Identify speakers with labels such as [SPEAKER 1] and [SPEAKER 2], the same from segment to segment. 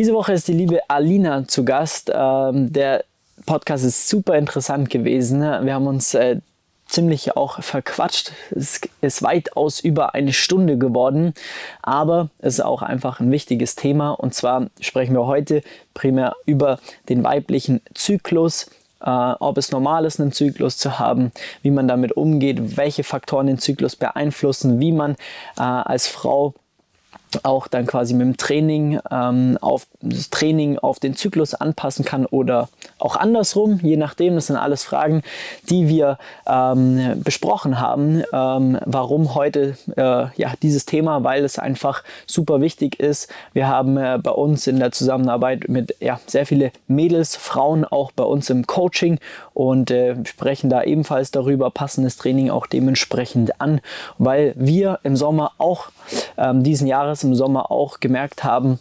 [SPEAKER 1] Diese Woche ist die liebe Alina zu Gast. Ähm, der Podcast ist super interessant gewesen. Wir haben uns äh, ziemlich auch verquatscht. Es ist weitaus über eine Stunde geworden, aber es ist auch einfach ein wichtiges Thema. Und zwar sprechen wir heute primär über den weiblichen Zyklus. Uh, ob es normal ist, einen Zyklus zu haben, wie man damit umgeht, welche Faktoren den Zyklus beeinflussen, wie man uh, als Frau auch dann quasi mit dem Training ähm, auf das Training auf den Zyklus anpassen kann oder auch andersrum, je nachdem. Das sind alles Fragen, die wir ähm, besprochen haben. Ähm, warum heute äh, ja dieses Thema? Weil es einfach super wichtig ist. Wir haben äh, bei uns in der Zusammenarbeit mit ja sehr viele Mädels, Frauen auch bei uns im Coaching und äh, sprechen da ebenfalls darüber, passen das Training auch dementsprechend an, weil wir im Sommer auch ähm, diesen Jahres im Sommer auch gemerkt haben,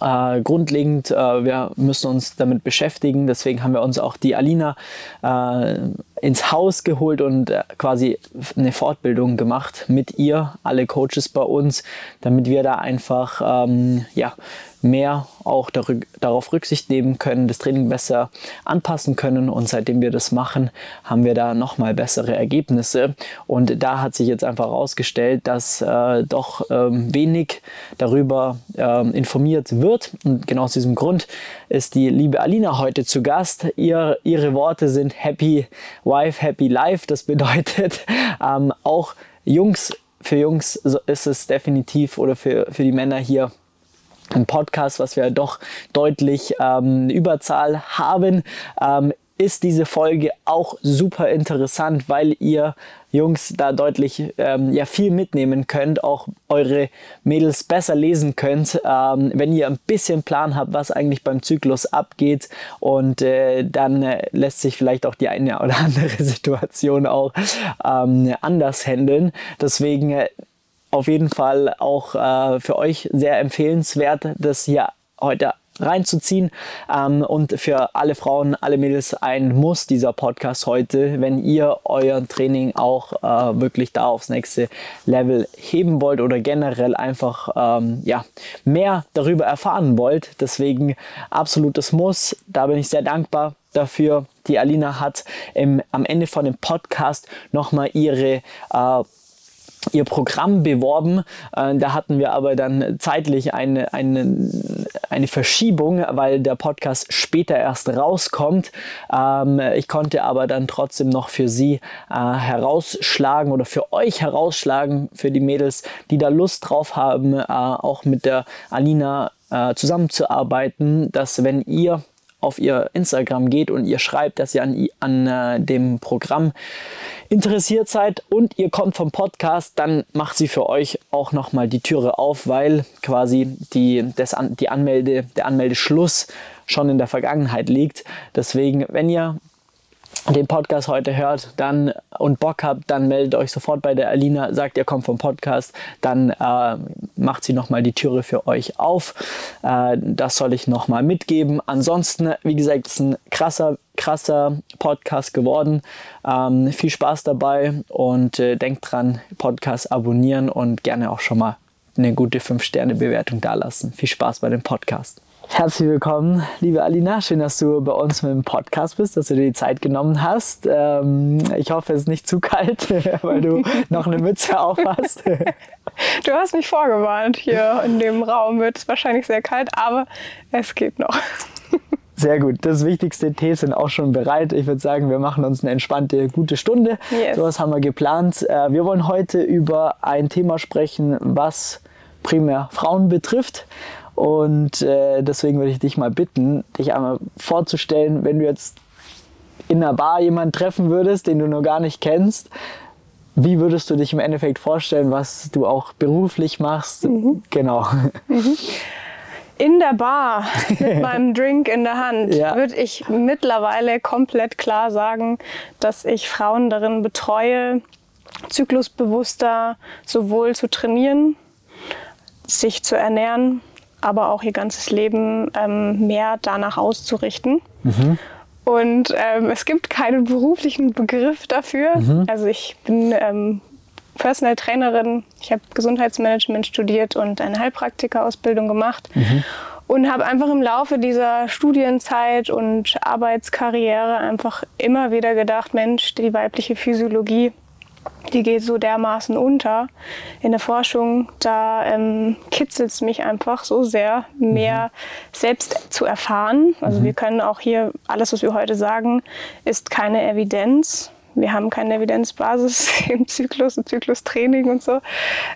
[SPEAKER 1] äh, grundlegend, äh, wir müssen uns damit beschäftigen. Deswegen haben wir uns auch die Alina äh, ins Haus geholt und äh, quasi eine Fortbildung gemacht mit ihr, alle Coaches bei uns, damit wir da einfach ähm, ja, mehr auch darauf Rücksicht nehmen können, das Training besser anpassen können. Und seitdem wir das machen, haben wir da nochmal bessere Ergebnisse. Und da hat sich jetzt einfach herausgestellt, dass äh, doch ähm, wenig darüber ähm, informiert wird. Und genau aus diesem Grund ist die liebe Alina heute zu Gast. Ihr, ihre Worte sind Happy Wife, Happy Life. Das bedeutet ähm, auch Jungs, für Jungs ist es definitiv oder für, für die Männer hier ein Podcast, was wir doch deutlich ähm, Überzahl haben, ähm, ist diese Folge auch super interessant, weil ihr Jungs da deutlich ähm, ja viel mitnehmen könnt, auch eure Mädels besser lesen könnt, ähm, wenn ihr ein bisschen Plan habt, was eigentlich beim Zyklus abgeht und äh, dann äh, lässt sich vielleicht auch die eine oder andere Situation auch ähm, anders handeln. Deswegen äh, auf jeden Fall auch äh, für euch sehr empfehlenswert, das hier heute reinzuziehen. Ähm, und für alle Frauen, alle Mädels ein Muss dieser Podcast heute, wenn ihr euer Training auch äh, wirklich da aufs nächste Level heben wollt oder generell einfach ähm, ja, mehr darüber erfahren wollt. Deswegen absolutes Muss. Da bin ich sehr dankbar dafür. Die Alina hat im, am Ende von dem Podcast nochmal ihre äh, ihr Programm beworben. Äh, da hatten wir aber dann zeitlich eine, eine, eine Verschiebung, weil der Podcast später erst rauskommt. Ähm, ich konnte aber dann trotzdem noch für sie äh, herausschlagen oder für euch herausschlagen, für die Mädels, die da Lust drauf haben, äh, auch mit der Alina zusammenzuarbeiten, dass wenn ihr auf ihr Instagram geht und ihr schreibt, dass ihr an, an äh, dem Programm interessiert seid und ihr kommt vom Podcast, dann macht sie für euch auch nochmal die Türe auf, weil quasi die, das, die Anmelde, der Anmeldeschluss schon in der Vergangenheit liegt. Deswegen, wenn ihr den Podcast heute hört dann und Bock habt, dann meldet euch sofort bei der Alina, sagt ihr kommt vom Podcast, dann äh, macht sie nochmal die Türe für euch auf. Äh, das soll ich nochmal mitgeben. Ansonsten, wie gesagt, ist ein krasser, krasser Podcast geworden. Ähm, viel Spaß dabei und äh, denkt dran, Podcast abonnieren und gerne auch schon mal eine gute 5-Sterne-Bewertung dalassen. Viel Spaß bei dem Podcast. Herzlich willkommen, liebe Alina. Schön, dass du bei uns mit dem Podcast bist, dass du dir die Zeit genommen hast. Ähm, ich hoffe, es ist nicht zu kalt, weil du noch eine Mütze auf hast.
[SPEAKER 2] Du hast mich vorgewarnt. Hier in dem Raum wird es wahrscheinlich sehr kalt, aber es geht noch.
[SPEAKER 1] Sehr gut. Das wichtigste Tee sind auch schon bereit. Ich würde sagen, wir machen uns eine entspannte, gute Stunde. Yes. So was haben wir geplant. Äh, wir wollen heute über ein Thema sprechen, was primär Frauen betrifft. Und äh, deswegen würde ich dich mal bitten, dich einmal vorzustellen, wenn du jetzt in einer Bar jemanden treffen würdest, den du noch gar nicht kennst. Wie würdest du dich im Endeffekt vorstellen, was du auch beruflich machst? Mhm. Genau. Mhm.
[SPEAKER 2] In der Bar mit meinem Drink in der Hand ja. würde ich mittlerweile komplett klar sagen, dass ich Frauen darin betreue, zyklusbewusster sowohl zu trainieren, sich zu ernähren, aber auch ihr ganzes Leben ähm, mehr danach auszurichten. Mhm. Und ähm, es gibt keinen beruflichen Begriff dafür. Mhm. Also ich bin ähm, Personal Trainerin, ich habe Gesundheitsmanagement studiert und eine Heilpraktikerausbildung gemacht. Mhm. Und habe einfach im Laufe dieser Studienzeit und Arbeitskarriere einfach immer wieder gedacht, Mensch, die weibliche Physiologie die geht so dermaßen unter in der Forschung. Da ähm, kitzelt es mich einfach so sehr, mehr mhm. selbst zu erfahren. Also mhm. wir können auch hier, alles, was wir heute sagen, ist keine Evidenz. Wir haben keine Evidenzbasis im Zyklus, im Zyklustraining und so.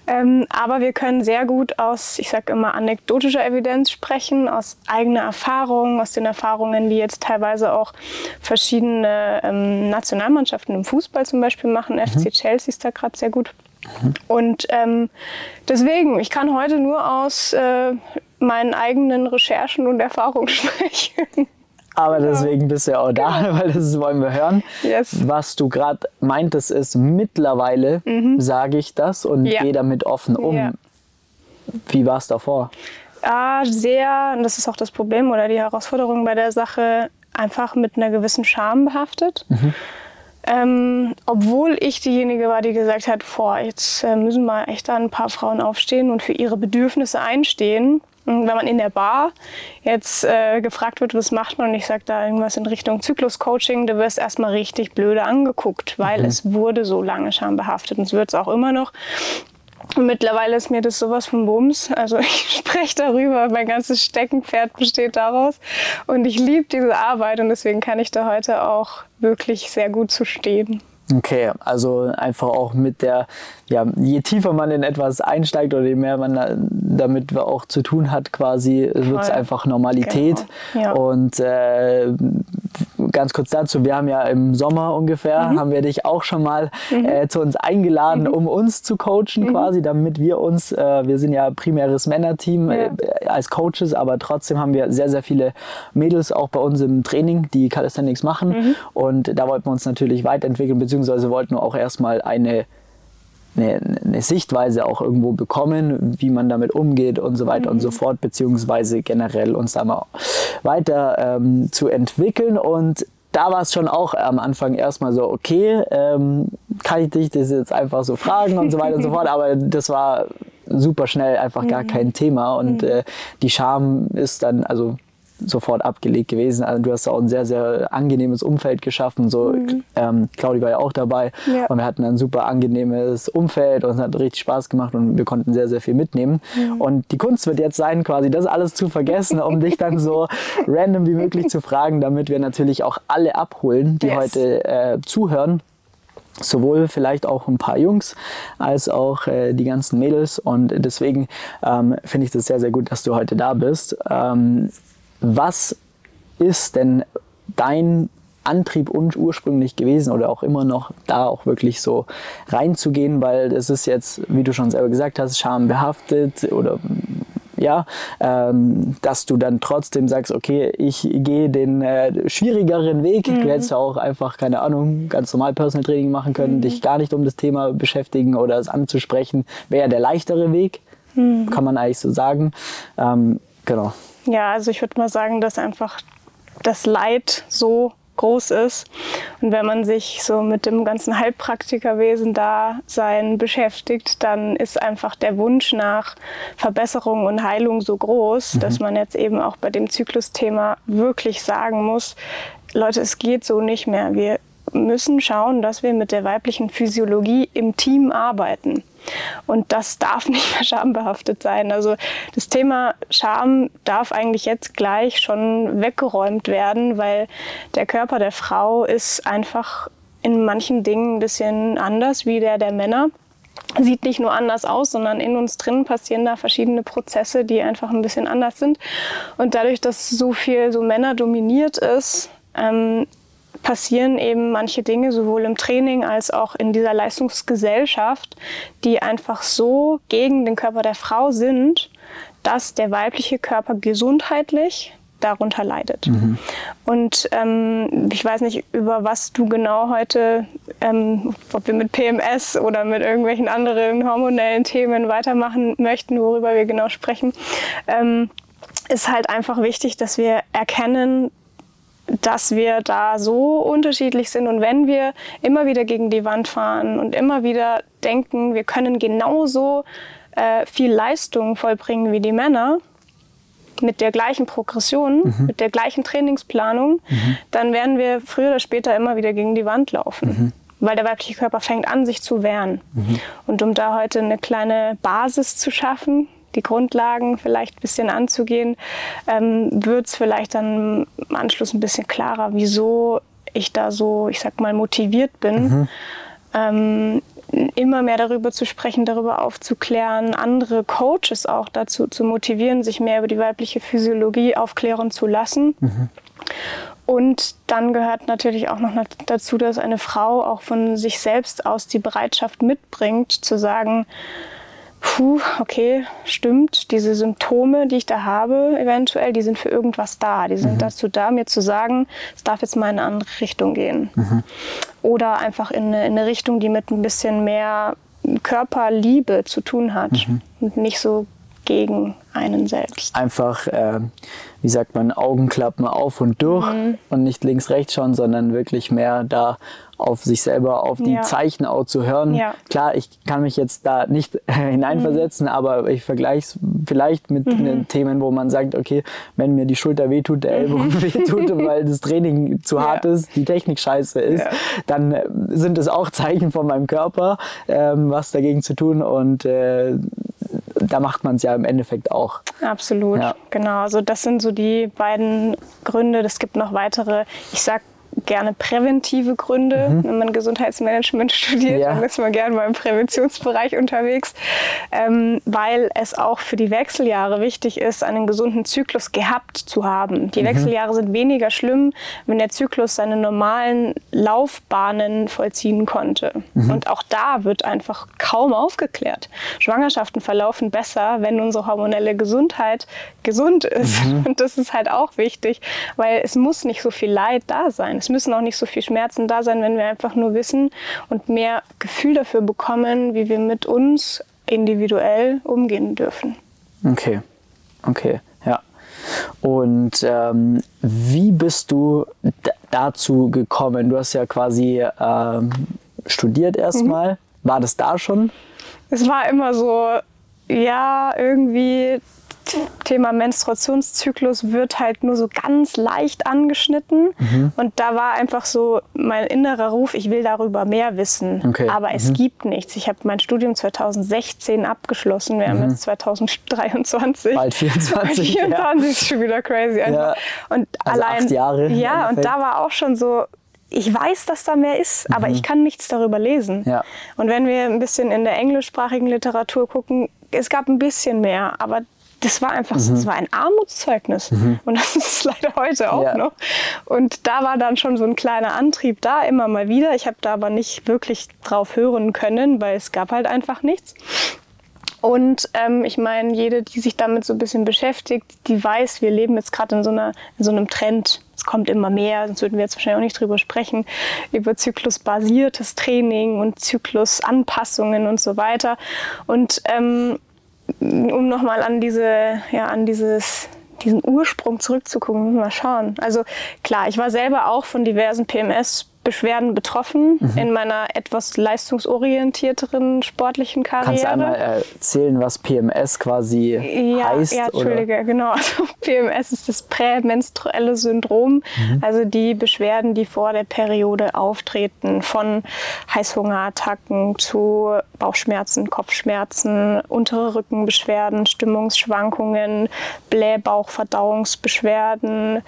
[SPEAKER 2] Ähm, aber wir können sehr gut aus, ich sage immer, anekdotischer Evidenz sprechen, aus eigener Erfahrung, aus den Erfahrungen, die jetzt teilweise auch verschiedene ähm, Nationalmannschaften im Fußball zum Beispiel machen. Mhm. FC Chelsea ist da gerade sehr gut. Mhm. Und ähm, deswegen, ich kann heute nur aus äh, meinen eigenen Recherchen und Erfahrungen sprechen.
[SPEAKER 1] Aber deswegen bist du ja auch da, genau. weil das wollen wir hören. Yes. Was du gerade meintest, ist, mittlerweile mhm. sage ich das und ja. gehe damit offen um. Ja. Wie war es davor?
[SPEAKER 2] Ah, sehr, und das ist auch das Problem oder die Herausforderung bei der Sache, einfach mit einer gewissen Scham behaftet. Mhm. Ähm, obwohl ich diejenige war, die gesagt hat, boah, jetzt äh, müssen mal echt da ein paar Frauen aufstehen und für ihre Bedürfnisse einstehen. Wenn man in der Bar jetzt äh, gefragt wird, was macht man und ich sage da irgendwas in Richtung Zykluscoaching, du wirst erstmal richtig blöde angeguckt, weil mhm. es wurde so lange schambehaftet und es wird es auch immer noch. Und mittlerweile ist mir das sowas von Bums. Also ich spreche darüber, mein ganzes Steckenpferd besteht daraus. Und ich liebe diese Arbeit und deswegen kann ich da heute auch wirklich sehr gut zu stehen.
[SPEAKER 1] Okay, also einfach auch mit der, ja, je tiefer man in etwas einsteigt oder je mehr man damit auch zu tun hat, quasi, wird es einfach Normalität. Genau. Ja. Und äh, ganz kurz dazu, wir haben ja im Sommer ungefähr, mhm. haben wir dich auch schon mal mhm. äh, zu uns eingeladen, mhm. um uns zu coachen mhm. quasi, damit wir uns, äh, wir sind ja primäres Männerteam ja. äh, als Coaches, aber trotzdem haben wir sehr, sehr viele Mädels auch bei uns im Training, die Calisthenics machen. Mhm. Und da wollten wir uns natürlich weiterentwickeln, beziehungsweise wollten wir auch erstmal eine eine, eine, Sichtweise auch irgendwo bekommen, wie man damit umgeht und so weiter mhm. und so mhm. fort, beziehungsweise generell uns da mal weiter ähm, zu entwickeln. Und da war es schon auch am Anfang erstmal so, okay, ähm, kann ich dich das jetzt einfach so fragen und so weiter und so fort, aber das war super schnell einfach gar mhm. kein Thema und mhm. äh, die Scham ist dann, also sofort abgelegt gewesen. Also du hast auch ein sehr, sehr angenehmes Umfeld geschaffen. So, mhm. ähm, Claudi war ja auch dabei ja. und wir hatten ein super angenehmes Umfeld und es hat richtig Spaß gemacht und wir konnten sehr, sehr viel mitnehmen. Mhm. Und die Kunst wird jetzt sein, quasi das alles zu vergessen, um dich dann so random wie möglich zu fragen, damit wir natürlich auch alle abholen, die yes. heute äh, zuhören sowohl vielleicht auch ein paar Jungs als auch äh, die ganzen Mädels und deswegen ähm, finde ich das sehr, sehr gut, dass du heute da bist. Ähm, was ist denn dein Antrieb ursprünglich gewesen oder auch immer noch da auch wirklich so reinzugehen, weil es ist jetzt, wie du schon selber gesagt hast, schambehaftet oder ja, ähm, dass du dann trotzdem sagst, okay, ich gehe den äh, schwierigeren Weg. Mhm. Du hättest ja auch einfach, keine Ahnung, ganz normal Personal Training machen können, mhm. dich gar nicht um das Thema beschäftigen oder es anzusprechen, wäre der leichtere Weg, mhm. kann man eigentlich so sagen. Ähm, genau.
[SPEAKER 2] Ja, also ich würde mal sagen, dass einfach das Leid so groß ist. Und wenn man sich so mit dem ganzen Heilpraktikerwesen da sein beschäftigt, dann ist einfach der Wunsch nach Verbesserung und Heilung so groß, mhm. dass man jetzt eben auch bei dem Zyklusthema wirklich sagen muss, Leute, es geht so nicht mehr. Wir müssen schauen, dass wir mit der weiblichen Physiologie im Team arbeiten. Und das darf nicht mehr schambehaftet sein. Also das Thema Scham darf eigentlich jetzt gleich schon weggeräumt werden, weil der Körper der Frau ist einfach in manchen Dingen ein bisschen anders wie der der Männer sieht nicht nur anders aus, sondern in uns drin passieren da verschiedene Prozesse, die einfach ein bisschen anders sind. Und dadurch, dass so viel so Männer dominiert ist, ähm, passieren eben manche Dinge sowohl im Training als auch in dieser Leistungsgesellschaft, die einfach so gegen den Körper der Frau sind, dass der weibliche Körper gesundheitlich darunter leidet. Mhm. Und ähm, ich weiß nicht, über was du genau heute, ähm, ob wir mit PMS oder mit irgendwelchen anderen hormonellen Themen weitermachen möchten, worüber wir genau sprechen, ähm, ist halt einfach wichtig, dass wir erkennen, dass wir da so unterschiedlich sind. Und wenn wir immer wieder gegen die Wand fahren und immer wieder denken, wir können genauso äh, viel Leistung vollbringen wie die Männer, mit der gleichen Progression, mhm. mit der gleichen Trainingsplanung, mhm. dann werden wir früher oder später immer wieder gegen die Wand laufen. Mhm. Weil der weibliche Körper fängt an, sich zu wehren. Mhm. Und um da heute eine kleine Basis zu schaffen, die Grundlagen vielleicht ein bisschen anzugehen, ähm, wird es vielleicht dann im Anschluss ein bisschen klarer, wieso ich da so, ich sag mal, motiviert bin. Mhm. Ähm, immer mehr darüber zu sprechen, darüber aufzuklären, andere Coaches auch dazu zu motivieren, sich mehr über die weibliche Physiologie aufklären zu lassen. Mhm. Und dann gehört natürlich auch noch dazu, dass eine Frau auch von sich selbst aus die Bereitschaft mitbringt, zu sagen, puh, okay, stimmt, diese Symptome, die ich da habe, eventuell, die sind für irgendwas da. Die sind mhm. dazu da, mir zu sagen, es darf jetzt mal in eine andere Richtung gehen. Mhm. Oder einfach in eine, in eine, Richtung, die mit ein bisschen mehr Körperliebe zu tun hat mhm. und nicht so gegen einen selbst.
[SPEAKER 1] Einfach, äh, wie sagt man, Augenklappen auf und durch mhm. und nicht links, rechts schauen, sondern wirklich mehr da auf sich selber, auf die ja. Zeichen auch zu hören. Ja. Klar, ich kann mich jetzt da nicht hineinversetzen, mhm. aber ich vergleiche es vielleicht mit mhm. Themen, wo man sagt, okay, wenn mir die Schulter wehtut, der Ellbogen mhm. wehtut, weil das Training zu ja. hart ist, die Technik scheiße ist, dann äh, sind es auch Zeichen von meinem Körper, ähm, was dagegen zu tun und äh, da macht man es ja im Endeffekt auch.
[SPEAKER 2] Absolut, ja. genau. Also das sind so die beiden Gründe. Es gibt noch weitere, ich sag gerne präventive Gründe. Mhm. Wenn man Gesundheitsmanagement studiert, ja. dann ist man gerne mal im Präventionsbereich unterwegs, ähm, weil es auch für die Wechseljahre wichtig ist, einen gesunden Zyklus gehabt zu haben. Die mhm. Wechseljahre sind weniger schlimm, wenn der Zyklus seine normalen Laufbahnen vollziehen konnte. Mhm. Und auch da wird einfach kaum aufgeklärt. Schwangerschaften verlaufen besser, wenn unsere hormonelle Gesundheit gesund ist. Mhm. Und das ist halt auch wichtig, weil es muss nicht so viel Leid da sein. Es müssen auch nicht so viel Schmerzen da sein, wenn wir einfach nur wissen und mehr Gefühl dafür bekommen, wie wir mit uns individuell umgehen dürfen.
[SPEAKER 1] Okay, okay, ja. Und ähm, wie bist du dazu gekommen? Du hast ja quasi ähm, studiert erstmal. Mhm. War das da schon?
[SPEAKER 2] Es war immer so, ja, irgendwie Thema Menstruationszyklus wird halt nur so ganz leicht angeschnitten. Mhm. Und da war einfach so mein innerer Ruf, ich will darüber mehr wissen. Okay. Aber mhm. es gibt nichts. Ich habe mein Studium 2016 abgeschlossen. Wir mhm. haben jetzt 2023.
[SPEAKER 1] Bald 24. Bald
[SPEAKER 2] 24 ja. ist schon wieder crazy. Ja. Und
[SPEAKER 1] also allein. Acht Jahre.
[SPEAKER 2] Ja, und da war auch schon so, ich weiß, dass da mehr ist, aber mhm. ich kann nichts darüber lesen. Ja. Und wenn wir ein bisschen in der englischsprachigen Literatur gucken, es gab ein bisschen mehr, aber das war einfach, mhm. das war ein Armutszeugnis. Mhm. Und das ist es leider heute auch ja. noch. Und da war dann schon so ein kleiner Antrieb da, immer mal wieder. Ich habe da aber nicht wirklich drauf hören können, weil es gab halt einfach nichts. Und ähm, ich meine, jede, die sich damit so ein bisschen beschäftigt, die weiß, wir leben jetzt gerade in, so in so einem Trend. Es kommt immer mehr, sonst würden wir jetzt wahrscheinlich auch nicht drüber sprechen, über zyklusbasiertes Training und Zyklusanpassungen und so weiter. Und ähm, um nochmal an diese, ja, an dieses, diesen Ursprung zurückzugucken, müssen wir mal schauen. Also klar, ich war selber auch von diversen PMS Beschwerden betroffen mhm. in meiner etwas leistungsorientierteren sportlichen Karriere.
[SPEAKER 1] Kannst du einmal erzählen, was PMS quasi ja, heißt?
[SPEAKER 2] Ja, Entschuldige, oder? genau. Also PMS ist das prämenstruelle Syndrom, mhm. also die Beschwerden, die vor der Periode auftreten, von Heißhungerattacken zu Bauchschmerzen, Kopfschmerzen, untere Rückenbeschwerden, Stimmungsschwankungen, Blähbauchverdauungsbeschwerden,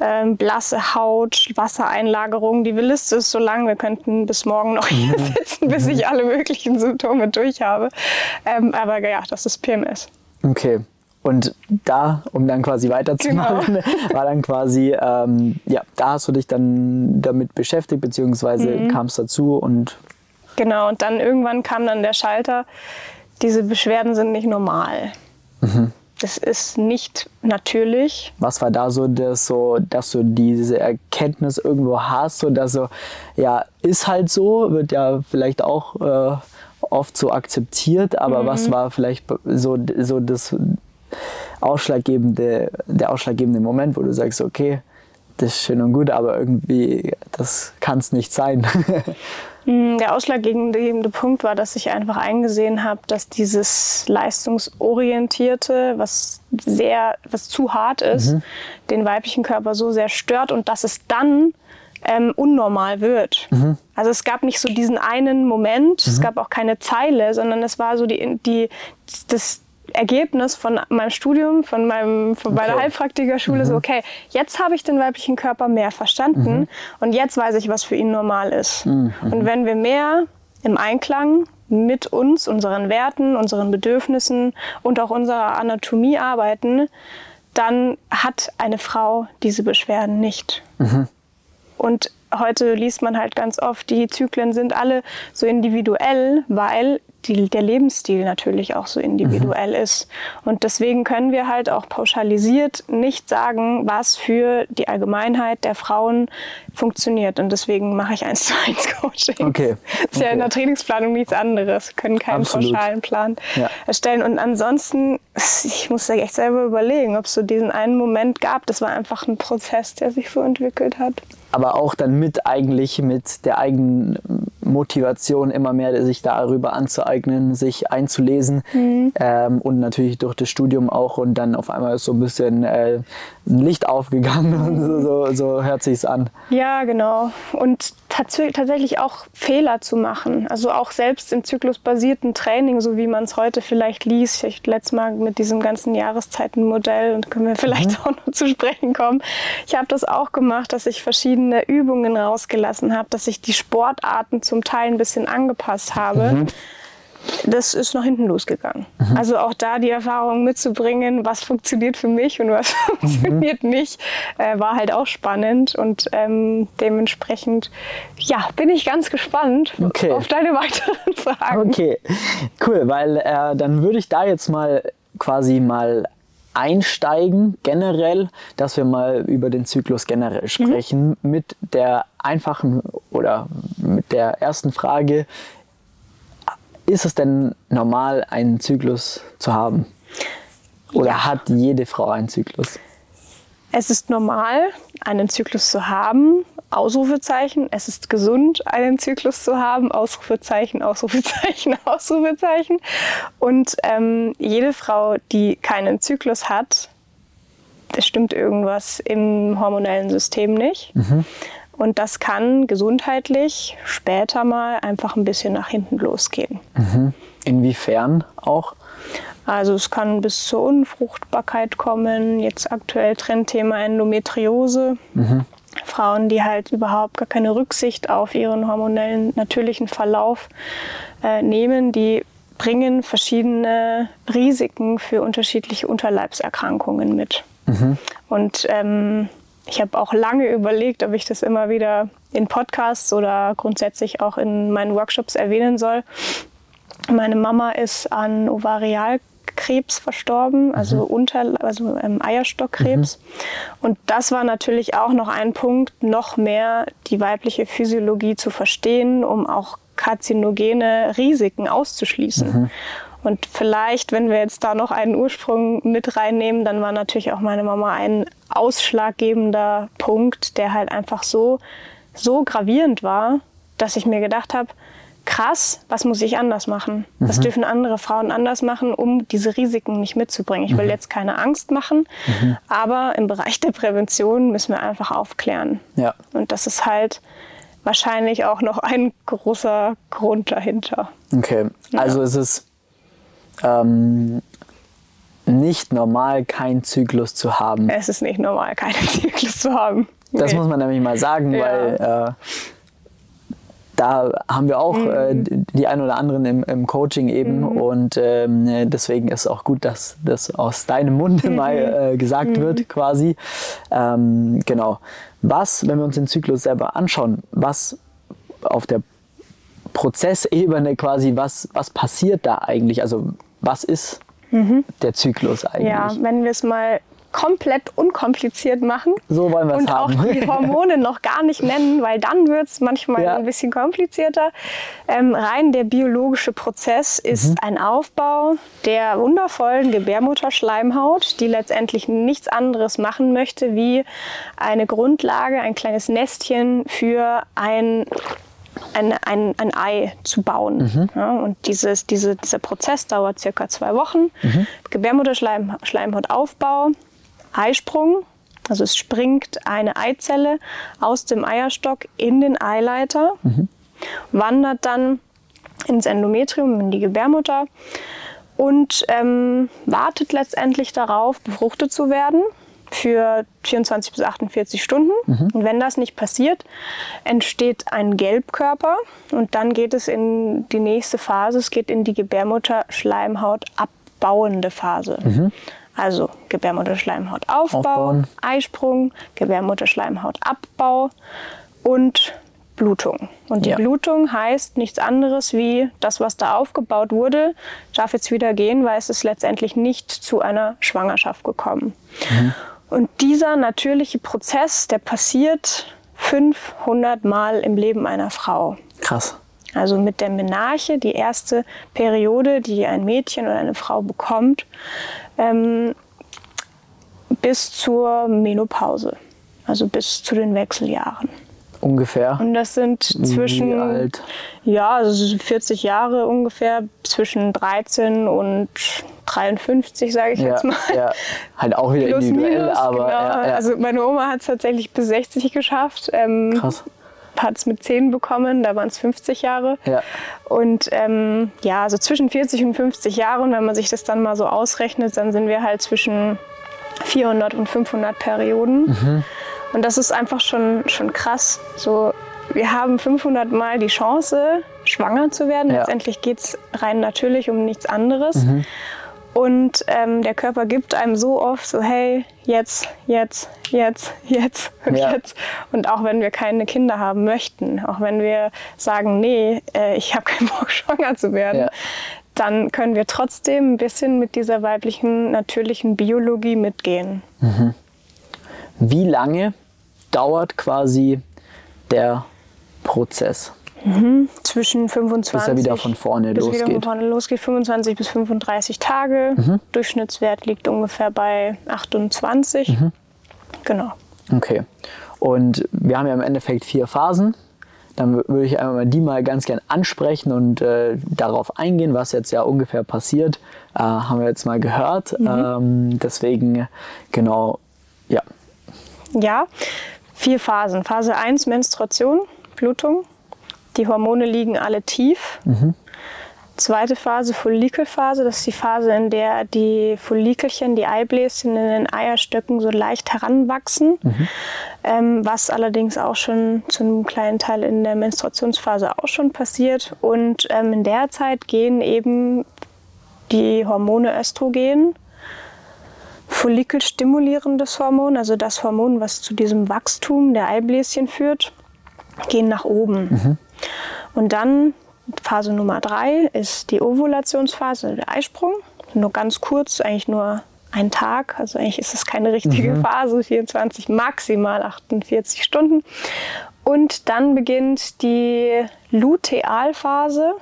[SPEAKER 2] äh, blasse Haut, Wassereinlagerung. Die will Liste ist so lang, wir könnten bis morgen noch hier mhm. sitzen, bis ich alle möglichen Symptome durch habe. Ähm, aber ja, das ist PMS.
[SPEAKER 1] Okay. Und da, um dann quasi weiterzumachen, genau. war dann quasi, ähm, ja, da hast du dich dann damit beschäftigt, beziehungsweise mhm. kam es dazu und.
[SPEAKER 2] Genau, und dann irgendwann kam dann der Schalter, diese Beschwerden sind nicht normal. Mhm. Das ist nicht natürlich.
[SPEAKER 1] Was war da so, dass, so, dass du diese Erkenntnis irgendwo hast, so dass so, ja, ist halt so, wird ja vielleicht auch äh, oft so akzeptiert, aber mhm. was war vielleicht so, so das ausschlaggebende, der ausschlaggebende Moment, wo du sagst, okay, das ist schön und gut, aber irgendwie, das kann es nicht sein.
[SPEAKER 2] Mm, der ausschlaggebende Punkt war, dass ich einfach eingesehen habe, dass dieses leistungsorientierte, was sehr, was zu hart ist, mhm. den weiblichen Körper so sehr stört und dass es dann ähm, unnormal wird. Mhm. Also es gab nicht so diesen einen Moment, mhm. es gab auch keine Zeile, sondern es war so die, die, das, Ergebnis von meinem Studium, von, meinem, von meiner okay. Heilpraktikerschule, mhm. so, okay, jetzt habe ich den weiblichen Körper mehr verstanden mhm. und jetzt weiß ich, was für ihn normal ist. Mhm. Und wenn wir mehr im Einklang mit uns, unseren Werten, unseren Bedürfnissen und auch unserer Anatomie arbeiten, dann hat eine Frau diese Beschwerden nicht. Mhm. Und heute liest man halt ganz oft, die Zyklen sind alle so individuell, weil die, der Lebensstil natürlich auch so individuell mhm. ist. Und deswegen können wir halt auch pauschalisiert nicht sagen, was für die Allgemeinheit der Frauen funktioniert. Und deswegen mache ich eins zu eins Coaching.
[SPEAKER 1] Okay.
[SPEAKER 2] Das ist ja in der Trainingsplanung nichts anderes. Wir können keinen Absolut. pauschalen Plan ja. erstellen. Und ansonsten, ich muss da echt selber überlegen, ob es so diesen einen Moment gab. Das war einfach ein Prozess, der sich so entwickelt hat
[SPEAKER 1] aber auch dann mit eigentlich mit der eigenen Motivation immer mehr sich darüber anzueignen, sich einzulesen mhm. ähm, und natürlich durch das Studium auch und dann auf einmal ist so ein bisschen äh, ein Licht aufgegangen und so, so, so hört sich's an.
[SPEAKER 2] Ja, genau. Und tats tatsächlich auch Fehler zu machen. Also auch selbst im zyklusbasierten Training, so wie man es heute vielleicht liest. Ich letztes Mal mit diesem ganzen Jahreszeitenmodell und können wir vielleicht mhm. auch noch zu sprechen kommen. Ich habe das auch gemacht, dass ich verschiedene Übungen rausgelassen habe, dass ich die Sportarten zum Teil ein bisschen angepasst habe. Mhm das ist nach hinten losgegangen. Mhm. Also auch da die Erfahrung mitzubringen, was funktioniert für mich und was mhm. funktioniert nicht, äh, war halt auch spannend und ähm, dementsprechend, ja, bin ich ganz gespannt okay. auf deine weiteren Fragen.
[SPEAKER 1] Okay, cool, weil äh, dann würde ich da jetzt mal quasi mal einsteigen generell, dass wir mal über den Zyklus generell mhm. sprechen mhm. mit der einfachen oder mit der ersten Frage, ist es denn normal, einen Zyklus zu haben? Oder ja. hat jede Frau einen Zyklus?
[SPEAKER 2] Es ist normal, einen Zyklus zu haben. Ausrufezeichen. Es ist gesund, einen Zyklus zu haben. Ausrufezeichen, Ausrufezeichen, Ausrufezeichen. Und ähm, jede Frau, die keinen Zyklus hat, es stimmt irgendwas im hormonellen System nicht. Mhm. Und das kann gesundheitlich später mal einfach ein bisschen nach hinten losgehen.
[SPEAKER 1] Mhm. Inwiefern auch?
[SPEAKER 2] Also es kann bis zur Unfruchtbarkeit kommen. Jetzt aktuell Trendthema Endometriose. Mhm. Frauen, die halt überhaupt gar keine Rücksicht auf ihren hormonellen natürlichen Verlauf äh, nehmen, die bringen verschiedene Risiken für unterschiedliche Unterleibserkrankungen mit. Mhm. Und ähm, ich habe auch lange überlegt, ob ich das immer wieder in Podcasts oder grundsätzlich auch in meinen Workshops erwähnen soll. Meine Mama ist an Ovarialkrebs verstorben, also, mhm. unter, also ähm, Eierstockkrebs. Mhm. Und das war natürlich auch noch ein Punkt, noch mehr die weibliche Physiologie zu verstehen, um auch karzinogene Risiken auszuschließen. Mhm. Und vielleicht, wenn wir jetzt da noch einen Ursprung mit reinnehmen, dann war natürlich auch meine Mama ein ausschlaggebender Punkt, der halt einfach so, so gravierend war, dass ich mir gedacht habe, krass, was muss ich anders machen? Mhm. Was dürfen andere Frauen anders machen, um diese Risiken nicht mitzubringen? Ich will mhm. jetzt keine Angst machen, mhm. aber im Bereich der Prävention müssen wir einfach aufklären. Ja. Und das ist halt wahrscheinlich auch noch ein großer Grund dahinter.
[SPEAKER 1] Okay, also ja. es ist ähm, nicht normal, keinen Zyklus zu haben.
[SPEAKER 2] Es ist nicht normal, keinen Zyklus zu haben.
[SPEAKER 1] Das muss man nämlich mal sagen, ja. weil äh, da haben wir auch mhm. äh, die ein oder anderen im, im Coaching eben mhm. und ähm, deswegen ist es auch gut, dass das aus deinem Munde mhm. mal äh, gesagt mhm. wird quasi. Ähm, genau. Was, wenn wir uns den Zyklus selber anschauen, was auf der Prozessebene quasi, was, was passiert da eigentlich? Also was ist mhm. der Zyklus eigentlich?
[SPEAKER 2] Ja, wenn wir es mal komplett unkompliziert machen
[SPEAKER 1] so wollen
[SPEAKER 2] und
[SPEAKER 1] haben.
[SPEAKER 2] auch die Hormone noch gar nicht nennen, weil dann wird es manchmal ja. ein bisschen komplizierter. Ähm, rein der biologische Prozess ist mhm. ein Aufbau der wundervollen Gebärmutterschleimhaut, die letztendlich nichts anderes machen möchte, wie eine Grundlage, ein kleines Nestchen für ein ein, ein, ein Ei zu bauen. Mhm. Ja, und dieses, diese, dieser Prozess dauert circa zwei Wochen. Mhm. Gebärmutterschleimhautaufbau, Eisprung, also es springt eine Eizelle aus dem Eierstock in den Eileiter, mhm. wandert dann ins Endometrium, in die Gebärmutter und ähm, wartet letztendlich darauf, befruchtet zu werden für 24 bis 48 Stunden. Mhm. Und wenn das nicht passiert, entsteht ein Gelbkörper und dann geht es in die nächste Phase. Es geht in die Gebärmutter-Schleimhaut abbauende Phase. Mhm. Also Gebärmutterschleimhaut aufbauen, Eisprung, Gebärmutterschleimhautabbau und Blutung. Und die ja. Blutung heißt nichts anderes wie das, was da aufgebaut wurde, darf jetzt wieder gehen, weil es ist letztendlich nicht zu einer Schwangerschaft gekommen. Mhm. Und dieser natürliche Prozess, der passiert 500 Mal im Leben einer Frau.
[SPEAKER 1] Krass.
[SPEAKER 2] Also mit der Menarche, die erste Periode, die ein Mädchen oder eine Frau bekommt, ähm, bis zur Menopause, also bis zu den Wechseljahren.
[SPEAKER 1] Ungefähr.
[SPEAKER 2] Und das sind zwischen. Wie alt? Ja, also 40 Jahre ungefähr, zwischen 13 und 53, sage ich
[SPEAKER 1] ja,
[SPEAKER 2] jetzt mal.
[SPEAKER 1] Ja, halt auch wieder Plus, individuell, minus, aber. Genau. Ja,
[SPEAKER 2] ja. Also meine Oma hat es tatsächlich bis 60 geschafft. Ähm, Krass hat es mit 10 bekommen, da waren es 50 Jahre. Ja. Und ähm, ja, also zwischen 40 und 50 Jahren, wenn man sich das dann mal so ausrechnet, dann sind wir halt zwischen 400 und 500 Perioden. Mhm. Und das ist einfach schon, schon krass. So, wir haben 500 Mal die Chance, schwanger zu werden. Ja. Letztendlich geht es rein natürlich um nichts anderes. Mhm. Und ähm, der Körper gibt einem so oft so, hey, jetzt, jetzt, jetzt, jetzt und ja. jetzt. Und auch wenn wir keine Kinder haben möchten, auch wenn wir sagen, nee, äh, ich habe keinen Bock, schwanger zu werden, ja. dann können wir trotzdem ein bisschen mit dieser weiblichen, natürlichen Biologie mitgehen. Mhm.
[SPEAKER 1] Wie lange dauert quasi der Prozess?
[SPEAKER 2] Mhm. Zwischen 25
[SPEAKER 1] bis er wieder von vorne bis losgeht. Wieder von
[SPEAKER 2] vorne losgeht, 25 bis 35 Tage. Mhm. Durchschnittswert liegt ungefähr bei 28. Mhm. Genau.
[SPEAKER 1] Okay. Und wir haben ja im Endeffekt vier Phasen. Dann würde ich einmal die mal ganz gern ansprechen und äh, darauf eingehen, was jetzt ja ungefähr passiert. Äh, haben wir jetzt mal gehört. Mhm. Ähm, deswegen, genau, ja.
[SPEAKER 2] Ja, vier Phasen. Phase 1 Menstruation, Blutung. Die Hormone liegen alle tief. Mhm. Zweite Phase, Follikelphase, das ist die Phase, in der die Follikelchen, die Eibläschen in den Eierstöcken so leicht heranwachsen, mhm. ähm, was allerdings auch schon zu einem kleinen Teil in der Menstruationsphase auch schon passiert. Und ähm, in der Zeit gehen eben die Hormone Östrogen, follikelstimulierendes Hormon, also das Hormon, was zu diesem Wachstum der Eibläschen führt, gehen nach oben. Mhm. Und dann Phase Nummer drei ist die Ovulationsphase, der Eisprung. Nur ganz kurz, eigentlich nur ein Tag. Also eigentlich ist es keine richtige mhm. Phase, 24, maximal 48 Stunden. Und dann beginnt die Lutealphase,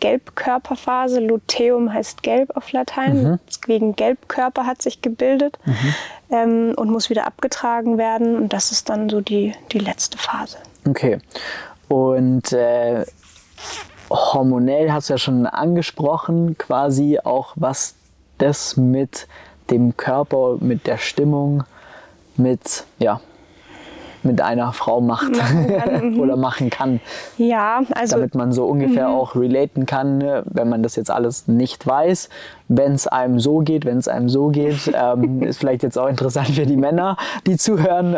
[SPEAKER 2] Gelbkörperphase. Luteum heißt gelb auf Latein. Mhm. Wegen Gelbkörper hat sich gebildet mhm. ähm, und muss wieder abgetragen werden. Und das ist dann so die, die letzte Phase.
[SPEAKER 1] Okay. Und äh, hormonell hast du ja schon angesprochen, quasi auch, was das mit dem Körper, mit der Stimmung, mit, ja, mit einer Frau macht machen oder machen kann.
[SPEAKER 2] Ja, also.
[SPEAKER 1] Damit man so ungefähr mhm. auch relaten kann, ne, wenn man das jetzt alles nicht weiß. Wenn es einem so geht, wenn es einem so geht, ähm, ist vielleicht jetzt auch interessant für die Männer, die zuhören,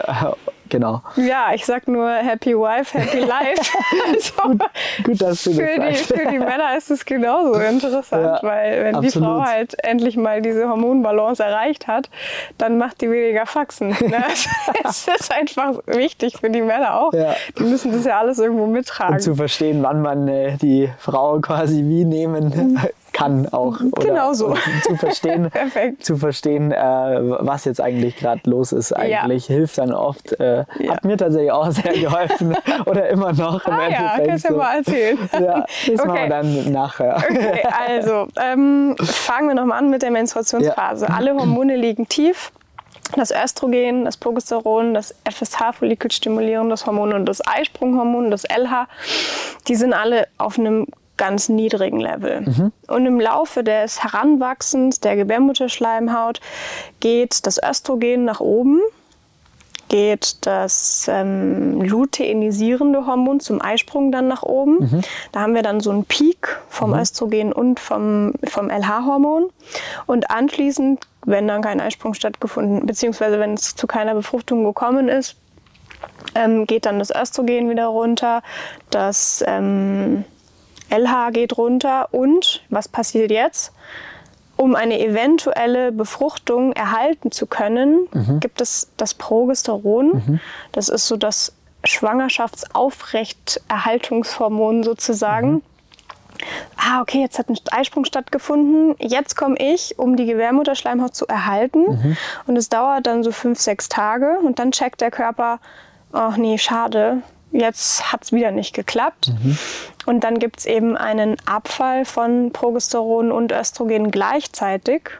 [SPEAKER 1] Genau.
[SPEAKER 2] Ja, ich sag nur Happy Wife, Happy Life.
[SPEAKER 1] also gut, gut, dass du
[SPEAKER 2] für
[SPEAKER 1] das
[SPEAKER 2] die, Für die Männer ist es genauso interessant, ja, weil wenn absolut. die Frau halt endlich mal diese Hormonbalance erreicht hat, dann macht die weniger Faxen. Ne? Es ist einfach wichtig für die Männer auch. Ja. Die müssen das ja alles irgendwo mittragen.
[SPEAKER 1] Um zu verstehen, wann man äh, die Frau quasi wie nehmen mhm kann auch.
[SPEAKER 2] Genau so.
[SPEAKER 1] Zu verstehen, zu verstehen äh, was jetzt eigentlich gerade los ist, eigentlich ja. hilft dann oft. Äh, ja. Hat mir tatsächlich auch sehr geholfen oder immer noch
[SPEAKER 2] im ah, Endeffekt. Ja, kannst du so. mal erzählen.
[SPEAKER 1] Ja, das okay. machen wir dann nachher.
[SPEAKER 2] Okay, also ähm, fangen wir nochmal an mit der Menstruationsphase. Ja. Alle Hormone liegen tief. das Östrogen, das Progesteron, das FSH-Follikelstimulierendes Hormon und das Eisprunghormon, das LH, die sind alle auf einem ganz niedrigen Level. Mhm. Und im Laufe des Heranwachsens der Gebärmutterschleimhaut geht das Östrogen nach oben geht das ähm, luteinisierende Hormon zum Eisprung dann nach oben. Mhm. Da haben wir dann so einen Peak vom mhm. Östrogen und vom, vom LH-Hormon. Und anschließend, wenn dann kein Eisprung stattgefunden, beziehungsweise wenn es zu keiner Befruchtung gekommen ist, ähm, geht dann das Östrogen wieder runter, das ähm, LH geht runter und was passiert jetzt? um eine eventuelle Befruchtung erhalten zu können, mhm. gibt es das Progesteron. Mhm. Das ist so das Schwangerschaftsaufrechterhaltungshormon sozusagen. Mhm. Ah, okay, jetzt hat ein Eisprung stattgefunden. Jetzt komme ich, um die Gebärmutterschleimhaut zu erhalten. Mhm. Und es dauert dann so fünf, sechs Tage. Und dann checkt der Körper, ach nee, schade, jetzt hat es wieder nicht geklappt. Mhm. Und dann gibt es eben einen Abfall von Progesteron und Östrogen gleichzeitig.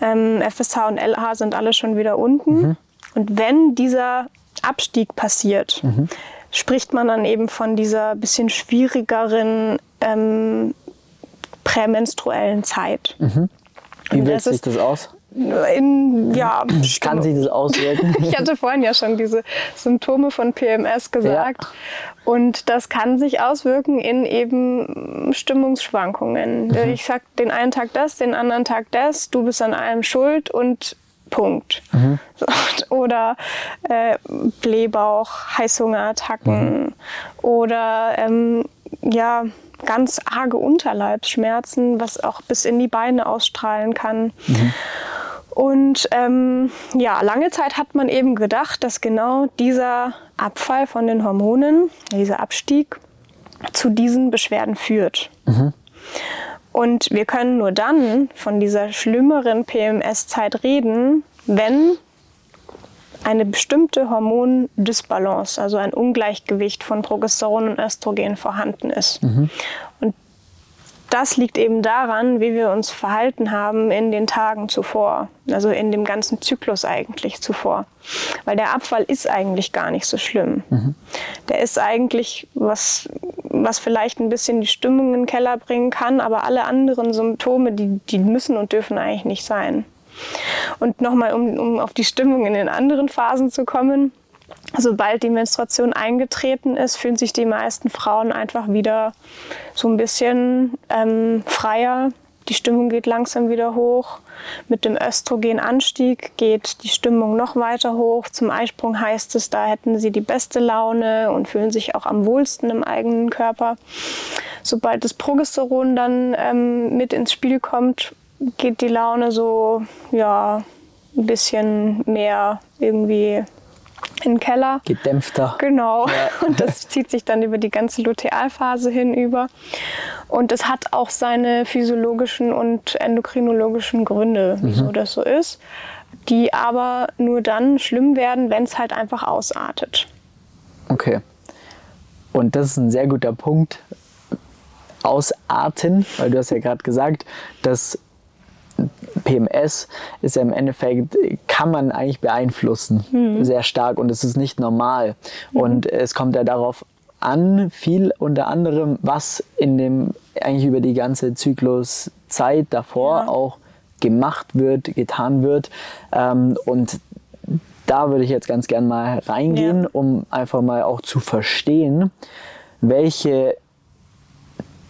[SPEAKER 2] Ähm, FSH und LH sind alle schon wieder unten. Mhm. Und wenn dieser Abstieg passiert, mhm. spricht man dann eben von dieser bisschen schwierigeren ähm, prämenstruellen Zeit.
[SPEAKER 1] Mhm. Wie wirkt sich das aus?
[SPEAKER 2] In, ja,
[SPEAKER 1] kann sich das auswirken?
[SPEAKER 2] ich hatte vorhin ja schon diese Symptome von PMS gesagt. Ja. Und das kann sich auswirken in eben Stimmungsschwankungen. Mhm. Ich sag den einen Tag das, den anderen Tag das, du bist an allem schuld und Punkt. Mhm. Oder äh, Blähbauch, Heißhungerattacken mhm. oder ähm, ja, ganz arge Unterleibsschmerzen, was auch bis in die Beine ausstrahlen kann. Mhm. Und ähm, ja, lange Zeit hat man eben gedacht, dass genau dieser Abfall von den Hormonen, dieser Abstieg, zu diesen Beschwerden führt. Mhm. Und wir können nur dann von dieser schlimmeren PMS-Zeit reden, wenn eine bestimmte Hormondisbalance, also ein Ungleichgewicht von Progesteron und Östrogen vorhanden ist. Mhm. Und das liegt eben daran, wie wir uns verhalten haben in den Tagen zuvor, also in dem ganzen Zyklus eigentlich zuvor. Weil der Abfall ist eigentlich gar nicht so schlimm. Mhm. Der ist eigentlich was, was vielleicht ein bisschen die Stimmung in den Keller bringen kann, aber alle anderen Symptome, die, die müssen und dürfen eigentlich nicht sein. Und nochmal, um, um auf die Stimmung in den anderen Phasen zu kommen. Sobald die Menstruation eingetreten ist, fühlen sich die meisten Frauen einfach wieder so ein bisschen ähm, freier. Die Stimmung geht langsam wieder hoch. Mit dem Östrogenanstieg geht die Stimmung noch weiter hoch. Zum Eisprung heißt es, da hätten sie die beste Laune und fühlen sich auch am wohlsten im eigenen Körper. Sobald das Progesteron dann ähm, mit ins Spiel kommt, geht die Laune so, ja, ein bisschen mehr irgendwie in den Keller.
[SPEAKER 1] Gedämpfter.
[SPEAKER 2] Genau. Ja. Und das zieht sich dann über die ganze Lutealphase hinüber. Und es hat auch seine physiologischen und endokrinologischen Gründe, wieso mhm. das so ist, die aber nur dann schlimm werden, wenn es halt einfach ausartet.
[SPEAKER 1] Okay. Und das ist ein sehr guter Punkt. Ausarten, weil du hast ja gerade gesagt, dass PMS ist ja im Endeffekt, kann man eigentlich beeinflussen, mhm. sehr stark und es ist nicht normal. Mhm. Und es kommt ja darauf an, viel unter anderem, was in dem, eigentlich über die ganze Zykluszeit davor ja. auch gemacht wird, getan wird. Ähm, und da würde ich jetzt ganz gern mal reingehen, ja. um einfach mal auch zu verstehen, welche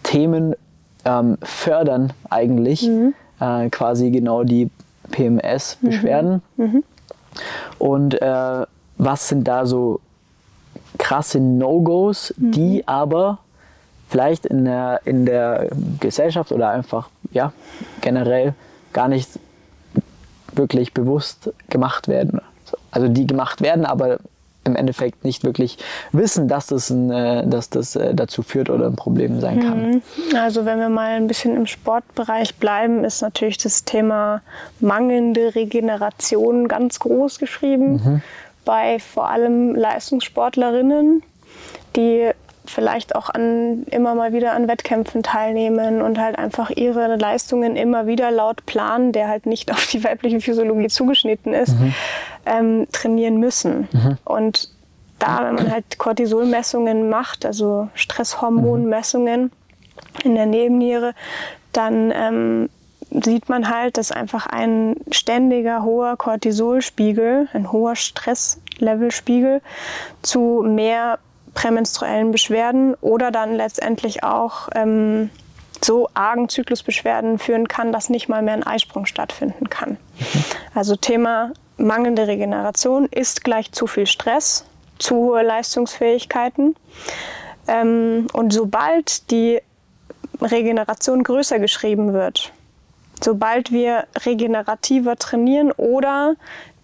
[SPEAKER 1] Themen ähm, fördern eigentlich mhm äh, quasi genau die PMS-Beschwerden. Mhm. Mhm. Und äh, was sind da so krasse No-Gos, mhm. die aber vielleicht in der, in der Gesellschaft oder einfach ja, generell gar nicht wirklich bewusst gemacht werden. Also die gemacht werden, aber im Endeffekt nicht wirklich wissen, dass das, ein, äh, dass das äh, dazu führt oder ein Problem sein kann. Mhm.
[SPEAKER 2] Also wenn wir mal ein bisschen im Sportbereich bleiben, ist natürlich das Thema mangelnde Regeneration ganz groß geschrieben. Mhm. Bei vor allem Leistungssportlerinnen, die vielleicht auch an, immer mal wieder an Wettkämpfen teilnehmen und halt einfach ihre Leistungen immer wieder laut Plan, der halt nicht auf die weibliche Physiologie zugeschnitten ist, mhm. ähm, trainieren müssen. Mhm. Und da, wenn man halt Cortisolmessungen macht, also Stresshormonmessungen in der Nebenniere, dann ähm, sieht man halt, dass einfach ein ständiger hoher Cortisolspiegel, ein hoher Stresslevelspiegel zu mehr prämenstruellen Beschwerden oder dann letztendlich auch ähm, so argen Zyklusbeschwerden führen kann, dass nicht mal mehr ein Eisprung stattfinden kann. Mhm. Also Thema mangelnde Regeneration ist gleich zu viel Stress, zu hohe Leistungsfähigkeiten. Ähm, und sobald die Regeneration größer geschrieben wird, sobald wir regenerativer trainieren oder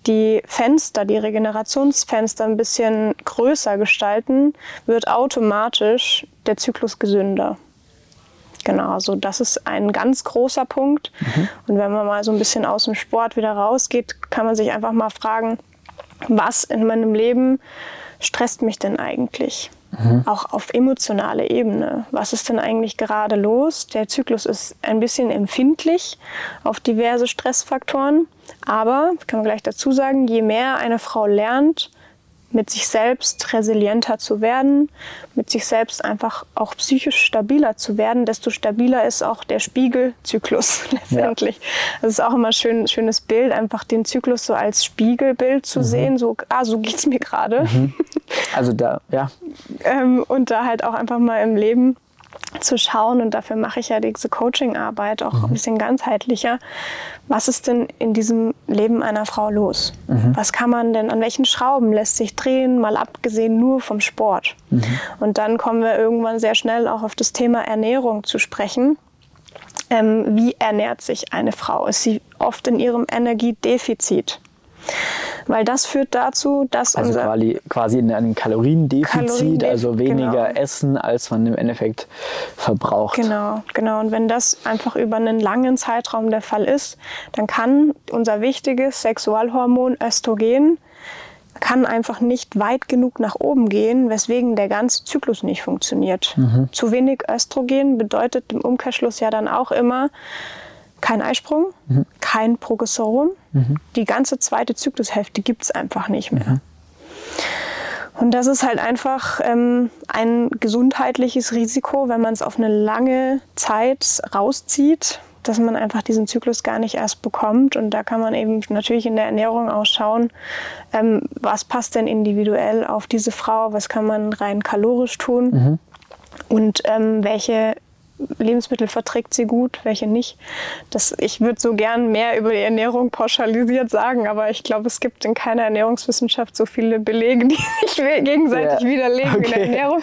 [SPEAKER 2] die Fenster, die Regenerationsfenster ein bisschen größer gestalten, wird automatisch der Zyklus gesünder. Genau, also das ist ein ganz großer Punkt. Mhm. Und wenn man mal so ein bisschen aus dem Sport wieder rausgeht, kann man sich einfach mal fragen, was in meinem Leben stresst mich denn eigentlich? Mhm. Auch auf emotionaler Ebene. Was ist denn eigentlich gerade los? Der Zyklus ist ein bisschen empfindlich auf diverse Stressfaktoren. Aber, kann man gleich dazu sagen, je mehr eine Frau lernt, mit sich selbst resilienter zu werden, mit sich selbst einfach auch psychisch stabiler zu werden, desto stabiler ist auch der Spiegelzyklus letztendlich. Ja. Das ist auch immer ein schön, schönes Bild, einfach den Zyklus so als Spiegelbild zu mhm. sehen, so, ah, so geht es mir gerade. Mhm.
[SPEAKER 1] Also da, ja.
[SPEAKER 2] ähm, und da halt auch einfach mal im Leben zu schauen, und dafür mache ich ja diese Coaching-Arbeit auch mhm. ein bisschen ganzheitlicher, was ist denn in diesem Leben einer Frau los? Mhm. Was kann man denn, an welchen Schrauben lässt sich drehen, mal abgesehen nur vom Sport? Mhm. Und dann kommen wir irgendwann sehr schnell auch auf das Thema Ernährung zu sprechen. Ähm, wie ernährt sich eine Frau? Ist sie oft in ihrem Energiedefizit? Weil das führt dazu, dass
[SPEAKER 1] also quasi, quasi in einem Kaloriendefizit, Kaloriendef also weniger genau. essen, als man im Endeffekt verbraucht.
[SPEAKER 2] Genau, genau. Und wenn das einfach über einen langen Zeitraum der Fall ist, dann kann unser wichtiges Sexualhormon Östrogen kann einfach nicht weit genug nach oben gehen, weswegen der ganze Zyklus nicht funktioniert. Mhm. Zu wenig Östrogen bedeutet im Umkehrschluss ja dann auch immer, kein Eisprung, mhm. kein Progesteron. Mhm. Die ganze zweite Zyklushälfte gibt es einfach nicht mehr. Mhm. Und das ist halt einfach ähm, ein gesundheitliches Risiko, wenn man es auf eine lange Zeit rauszieht, dass man einfach diesen Zyklus gar nicht erst bekommt. Und da kann man eben natürlich in der Ernährung auch schauen, ähm, was passt denn individuell auf diese Frau, was kann man rein kalorisch tun mhm. und ähm, welche Lebensmittel verträgt sie gut, welche nicht. Das, ich würde so gern mehr über die Ernährung pauschalisiert sagen, aber ich glaube, es gibt in keiner Ernährungswissenschaft so viele Belege, die sich gegenseitig ja. widerlegen okay. in der Ernährung.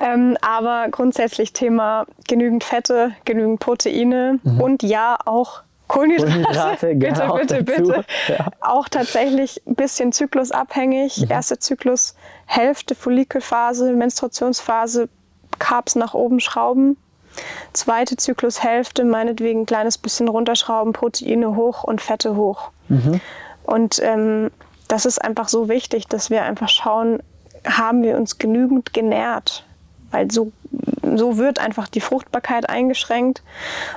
[SPEAKER 2] Ähm, aber grundsätzlich Thema genügend Fette, genügend Proteine mhm. und ja auch Kohlenhydrate, Kohlenhydrate genau bitte, bitte, bitte. Ja. Auch tatsächlich ein bisschen zyklusabhängig. Mhm. Erste Zyklushälfte, Follikelphase, Menstruationsphase, Carbs nach oben schrauben, Zweite Zyklushälfte, meinetwegen ein kleines bisschen runterschrauben, Proteine hoch und Fette hoch. Mhm. Und ähm, das ist einfach so wichtig, dass wir einfach schauen, haben wir uns genügend genährt? Weil so, so wird einfach die Fruchtbarkeit eingeschränkt.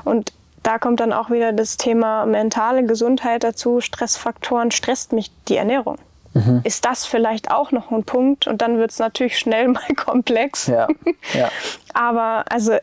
[SPEAKER 2] Und da kommt dann auch wieder das Thema mentale Gesundheit dazu, Stressfaktoren. Stresst mich die Ernährung? Mhm. Ist das vielleicht auch noch ein Punkt? Und dann wird es natürlich schnell mal komplex. Ja, ja. Aber also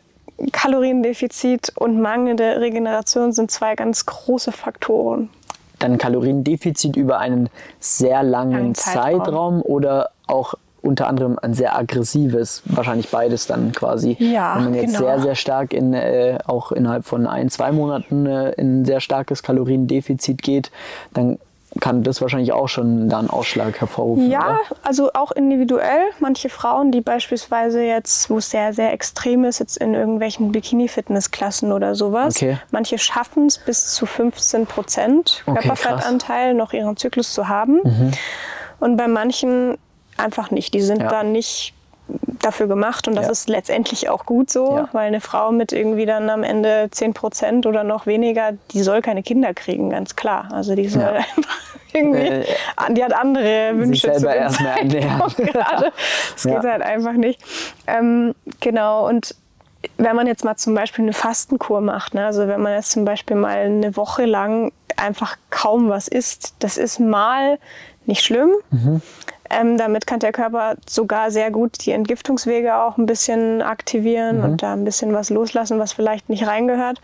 [SPEAKER 2] Kaloriendefizit und mangelnde Regeneration sind zwei ganz große Faktoren.
[SPEAKER 1] Dann Kaloriendefizit über einen sehr langen Zeitraum. Zeitraum oder auch unter anderem ein sehr aggressives, wahrscheinlich beides dann quasi. Ja, Wenn man jetzt genau. sehr, sehr stark in, äh, auch innerhalb von ein, zwei Monaten äh, in ein sehr starkes Kaloriendefizit geht, dann kann das wahrscheinlich auch schon da einen Ausschlag hervorrufen.
[SPEAKER 2] Ja, oder? also auch individuell. Manche Frauen, die beispielsweise jetzt, wo es sehr, sehr extrem ist, jetzt in irgendwelchen Bikini-Fitness-Klassen oder sowas, okay. manche schaffen es bis zu 15 Prozent Körperfettanteil okay, noch ihren Zyklus zu haben. Mhm. Und bei manchen einfach nicht. Die sind ja. da nicht dafür gemacht und das ja. ist letztendlich auch gut so, ja. weil eine Frau mit irgendwie dann am Ende 10 Prozent oder noch weniger, die soll keine Kinder kriegen, ganz klar. Also die soll ja. einfach irgendwie, äh, die hat andere Wünsche
[SPEAKER 1] selber erstmal ernähren.
[SPEAKER 2] Das geht halt einfach nicht. Ähm, genau, und wenn man jetzt mal zum Beispiel eine Fastenkur macht, ne, also wenn man jetzt zum Beispiel mal eine Woche lang einfach kaum was isst, das ist mal nicht schlimm. Mhm. Ähm, damit kann der Körper sogar sehr gut die Entgiftungswege auch ein bisschen aktivieren mhm. und da ein bisschen was loslassen, was vielleicht nicht reingehört.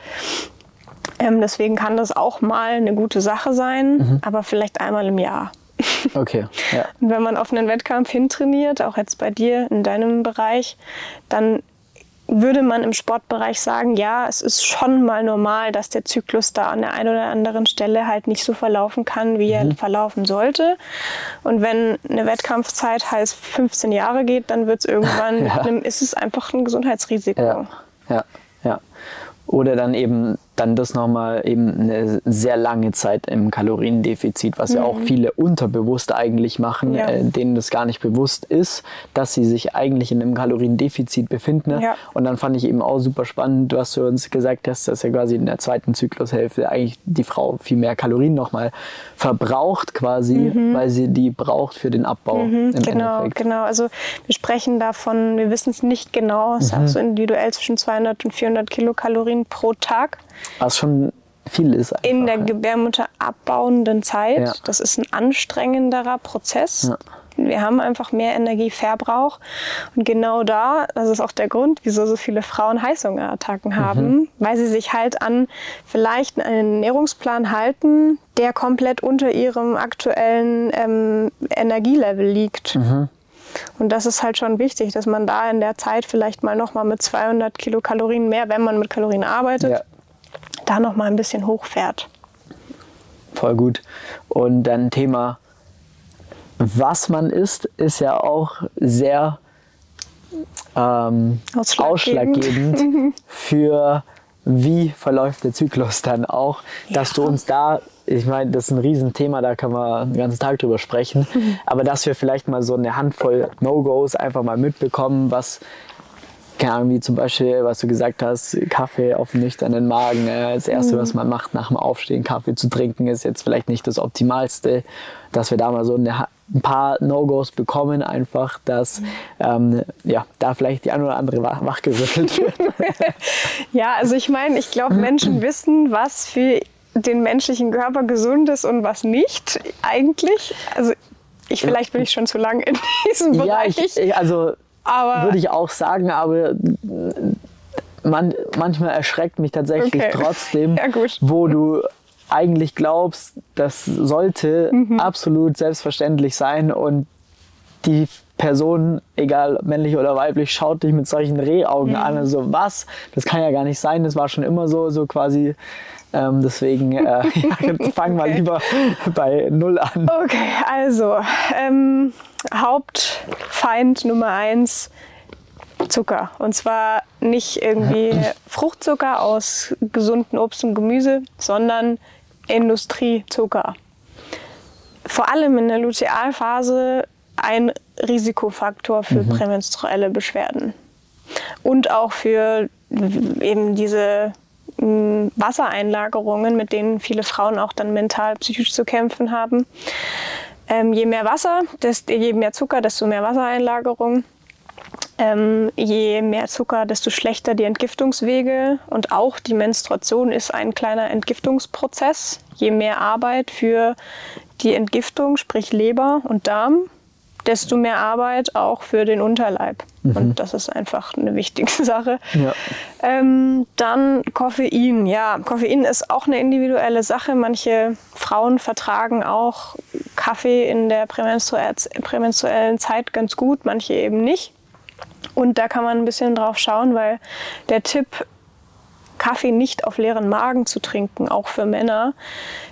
[SPEAKER 2] Ähm, deswegen kann das auch mal eine gute Sache sein, mhm. aber vielleicht einmal im Jahr.
[SPEAKER 1] Okay. Ja.
[SPEAKER 2] Und wenn man auf einen Wettkampf hintrainiert, auch jetzt bei dir in deinem Bereich, dann würde man im Sportbereich sagen, ja, es ist schon mal normal, dass der Zyklus da an der einen oder anderen Stelle halt nicht so verlaufen kann, wie mhm. er verlaufen sollte. Und wenn eine Wettkampfzeit heißt 15 Jahre geht, dann wird es irgendwann, ja. ist es einfach ein Gesundheitsrisiko.
[SPEAKER 1] Ja, ja, ja. Oder dann eben dann das nochmal eben eine sehr lange Zeit im Kaloriendefizit, was mhm. ja auch mhm. viele unterbewusst eigentlich machen, ja. äh, denen das gar nicht bewusst ist, dass sie sich eigentlich in einem Kaloriendefizit befinden. Ne? Ja. Und dann fand ich eben auch super spannend, was du uns gesagt hast, dass ja quasi in der zweiten Zyklushälfte eigentlich die Frau viel mehr Kalorien nochmal verbraucht quasi, mhm. weil sie die braucht für den Abbau.
[SPEAKER 2] Mhm. genau, Endeffekt. genau. Also wir sprechen davon, wir wissen es nicht genau, es ist auch mhm. so individuell zwischen 200 und 400 Kilokalorien pro Tag.
[SPEAKER 1] Was schon viel ist.
[SPEAKER 2] Einfach. In der Gebärmutter abbauenden Zeit. Ja. Das ist ein anstrengenderer Prozess. Ja. Wir haben einfach mehr Energieverbrauch. Und genau da, das ist auch der Grund, wieso so viele Frauen Heißhungerattacken mhm. haben, mhm. weil sie sich halt an vielleicht einen Ernährungsplan halten, der komplett unter ihrem aktuellen ähm, Energielevel liegt. Mhm. Und das ist halt schon wichtig, dass man da in der Zeit vielleicht mal nochmal mit 200 Kilokalorien mehr, wenn man mit Kalorien arbeitet, ja da noch mal ein bisschen hochfährt.
[SPEAKER 1] Voll gut. Und dann Thema, was man isst, ist ja auch sehr ähm, ausschlaggebend, ausschlaggebend für wie verläuft der Zyklus dann auch, dass ja. du uns da, ich meine, das ist ein Riesenthema, da kann man den ganzen Tag drüber sprechen, mhm. aber dass wir vielleicht mal so eine Handvoll No-Gos einfach mal mitbekommen, was keine Ahnung, wie zum Beispiel, was du gesagt hast, Kaffee auf dem nüchternen Magen. Äh, das Erste, mhm. was man macht nach dem Aufstehen, Kaffee zu trinken, ist jetzt vielleicht nicht das Optimalste. Dass wir da mal so eine, ein paar No-Gos bekommen, einfach, dass mhm. ähm, ja, da vielleicht die eine oder andere wach, wachgerüttelt wird.
[SPEAKER 2] ja, also ich meine, ich glaube, Menschen wissen, was für den menschlichen Körper gesund ist und was nicht eigentlich. Also ich, vielleicht bin ich schon zu lange in diesem Bereich.
[SPEAKER 1] Ja, ich, also aber würde ich auch sagen, aber man, manchmal erschreckt mich tatsächlich okay. trotzdem, ja, wo du eigentlich glaubst, das sollte mhm. absolut selbstverständlich sein und die Person, egal männlich oder weiblich, schaut dich mit solchen Rehaugen mhm. an. Also was? Das kann ja gar nicht sein. Das war schon immer so, so quasi. Ähm, deswegen äh, ja, fangen wir okay. lieber bei Null an.
[SPEAKER 2] Okay, also ähm, Hauptfeind Nummer eins Zucker. Und zwar nicht irgendwie Fruchtzucker aus gesunden Obst und Gemüse, sondern Industriezucker. Vor allem in der Lutealphase ein Risikofaktor für mhm. prämenstruelle Beschwerden. Und auch für eben diese Wassereinlagerungen, mit denen viele Frauen auch dann mental, psychisch zu kämpfen haben. Ähm, je mehr Wasser, desto, je mehr Zucker, desto mehr Wassereinlagerung. Ähm, je mehr Zucker, desto schlechter die Entgiftungswege und auch die Menstruation ist ein kleiner Entgiftungsprozess. Je mehr Arbeit für die Entgiftung, sprich Leber und Darm, desto mehr Arbeit auch für den Unterleib. Mhm. Und das ist einfach eine wichtige Sache. Ja. Ähm, dann Koffein. Ja, Koffein ist auch eine individuelle Sache. Manche Frauen vertragen auch Kaffee in der prämenstruellen Zeit ganz gut, manche eben nicht. Und da kann man ein bisschen drauf schauen, weil der Tipp, Kaffee nicht auf leeren Magen zu trinken, auch für Männer,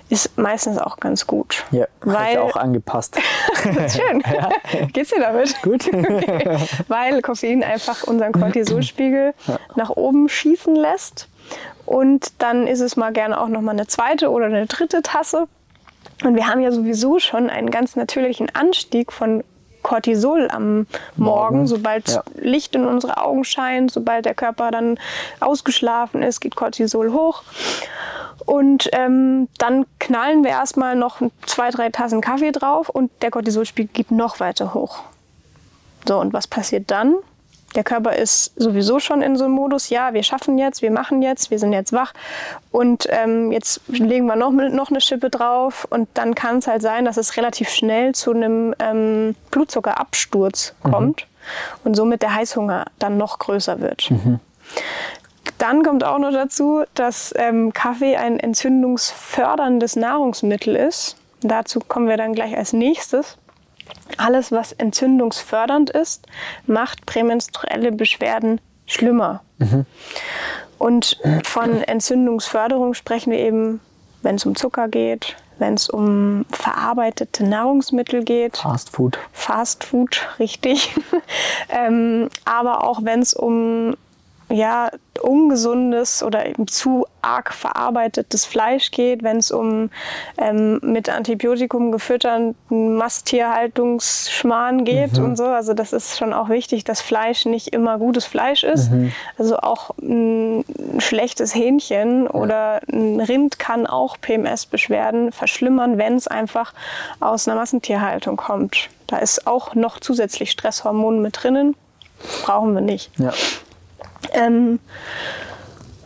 [SPEAKER 2] ist meistens auch ganz gut.
[SPEAKER 1] Ja, weil ich auch angepasst.
[SPEAKER 2] Schön. Ja. Geht's dir damit?
[SPEAKER 1] Gut. okay.
[SPEAKER 2] Weil Koffein einfach unseren Cortisolspiegel ja. nach oben schießen lässt. Und dann ist es mal gerne auch noch mal eine zweite oder eine dritte Tasse. Und wir haben ja sowieso schon einen ganz natürlichen Anstieg von Cortisol am Morgen, Morgen. sobald ja. Licht in unsere Augen scheint, sobald der Körper dann ausgeschlafen ist, geht Cortisol hoch. Und ähm, dann knallen wir erstmal noch zwei, drei Tassen Kaffee drauf und der Cortisolspiegel geht noch weiter hoch. So, und was passiert dann? Der Körper ist sowieso schon in so einem Modus, ja, wir schaffen jetzt, wir machen jetzt, wir sind jetzt wach und ähm, jetzt legen wir noch, noch eine Schippe drauf und dann kann es halt sein, dass es relativ schnell zu einem ähm, Blutzuckerabsturz mhm. kommt und somit der Heißhunger dann noch größer wird. Mhm. Dann kommt auch noch dazu, dass ähm, Kaffee ein entzündungsförderndes Nahrungsmittel ist. Dazu kommen wir dann gleich als nächstes. Alles, was entzündungsfördernd ist, macht prämenstruelle Beschwerden schlimmer. Mhm. Und von Entzündungsförderung sprechen wir eben, wenn es um Zucker geht, wenn es um verarbeitete Nahrungsmittel geht.
[SPEAKER 1] Fast Food.
[SPEAKER 2] Fast Food, richtig. ähm, aber auch wenn es um ja, ungesundes oder eben zu arg verarbeitetes Fleisch geht, wenn es um ähm, mit Antibiotikum gefütterten Masttierhaltungsschmarrn geht mhm. und so. Also das ist schon auch wichtig, dass Fleisch nicht immer gutes Fleisch ist. Mhm. Also auch ein schlechtes Hähnchen ja. oder ein Rind kann auch PMS-Beschwerden verschlimmern, wenn es einfach aus einer Massentierhaltung kommt. Da ist auch noch zusätzlich Stresshormon mit drinnen. Brauchen wir nicht.
[SPEAKER 1] Ja.
[SPEAKER 2] Ähm,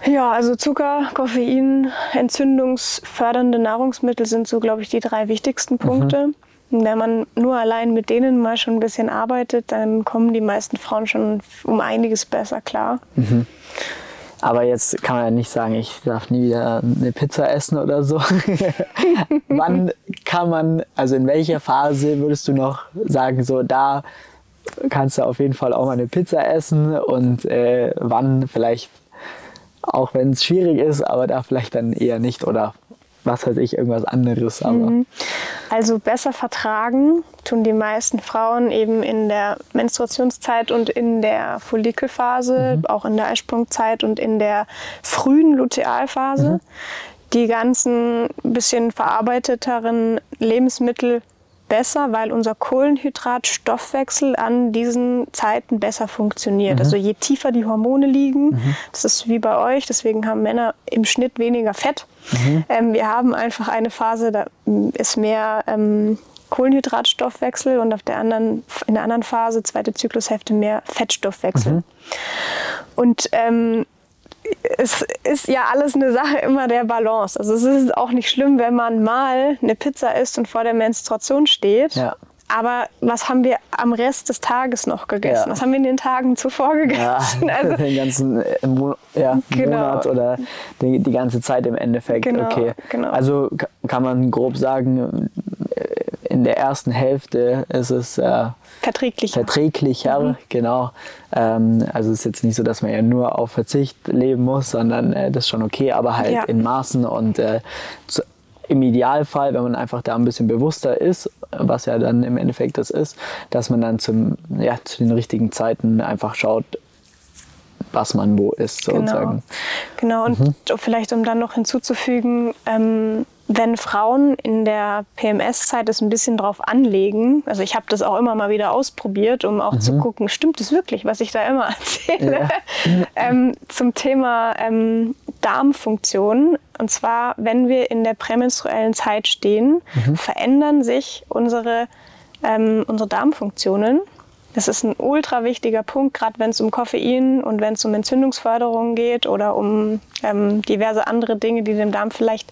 [SPEAKER 2] ja, also Zucker, Koffein, entzündungsfördernde Nahrungsmittel sind so, glaube ich, die drei wichtigsten mhm. Punkte. Mhm. Wenn man nur allein mit denen mal schon ein bisschen arbeitet, dann kommen die meisten Frauen schon um einiges besser klar.
[SPEAKER 1] Mhm. Aber jetzt kann man ja nicht sagen, ich darf nie wieder eine Pizza essen oder so. Wann kann man, also in welcher Phase würdest du noch sagen, so da kannst du auf jeden Fall auch mal eine Pizza essen und äh, wann vielleicht, auch wenn es schwierig ist, aber da vielleicht dann eher nicht oder was weiß ich, irgendwas anderes. Aber. Mhm.
[SPEAKER 2] Also besser vertragen tun die meisten Frauen eben in der Menstruationszeit und in der Follikelphase, mhm. auch in der Eisprungzeit und in der frühen Lutealphase. Mhm. Die ganzen bisschen verarbeiteteren Lebensmittel besser, weil unser Kohlenhydratstoffwechsel an diesen Zeiten besser funktioniert. Mhm. Also je tiefer die Hormone liegen, mhm. das ist wie bei euch, deswegen haben Männer im Schnitt weniger Fett. Mhm. Ähm, wir haben einfach eine Phase, da ist mehr ähm, Kohlenhydratstoffwechsel und auf der anderen, in der anderen Phase, zweite Zyklushälfte, mehr Fettstoffwechsel. Mhm. Und ähm, es ist ja alles eine Sache immer der Balance. Also es ist auch nicht schlimm, wenn man mal eine Pizza isst und vor der Menstruation steht. Ja. Aber was haben wir am Rest des Tages noch gegessen? Ja. Was haben wir in den Tagen zuvor gegessen? Ja,
[SPEAKER 1] also, den ganzen äh, Mo ja, genau. Monat oder die, die, ganze Zeit im Endeffekt. Genau, okay. Genau. Also kann man grob sagen, in der ersten Hälfte ist es äh,
[SPEAKER 2] verträglicher.
[SPEAKER 1] Verträglicher, mhm. genau. Ähm, also es ist jetzt nicht so, dass man ja nur auf Verzicht leben muss, sondern äh, das ist schon okay, aber halt ja. in Maßen und äh, zu, im Idealfall, wenn man einfach da ein bisschen bewusster ist, was ja dann im Endeffekt das ist, dass man dann zum, ja, zu den richtigen Zeiten einfach schaut, was man wo ist,
[SPEAKER 2] genau.
[SPEAKER 1] sozusagen.
[SPEAKER 2] Genau, genau. und mhm. vielleicht um dann noch hinzuzufügen, ähm, wenn Frauen in der PMS-Zeit es ein bisschen drauf anlegen, also ich habe das auch immer mal wieder ausprobiert, um auch mhm. zu gucken, stimmt es wirklich, was ich da immer erzähle, ja. ähm, zum Thema ähm, Darmfunktion. Und zwar, wenn wir in der prämenstruellen Zeit stehen, mhm. verändern sich unsere, ähm, unsere Darmfunktionen. Das ist ein ultra wichtiger Punkt, gerade wenn es um Koffein und wenn es um Entzündungsförderung geht oder um ähm, diverse andere Dinge, die dem Darm vielleicht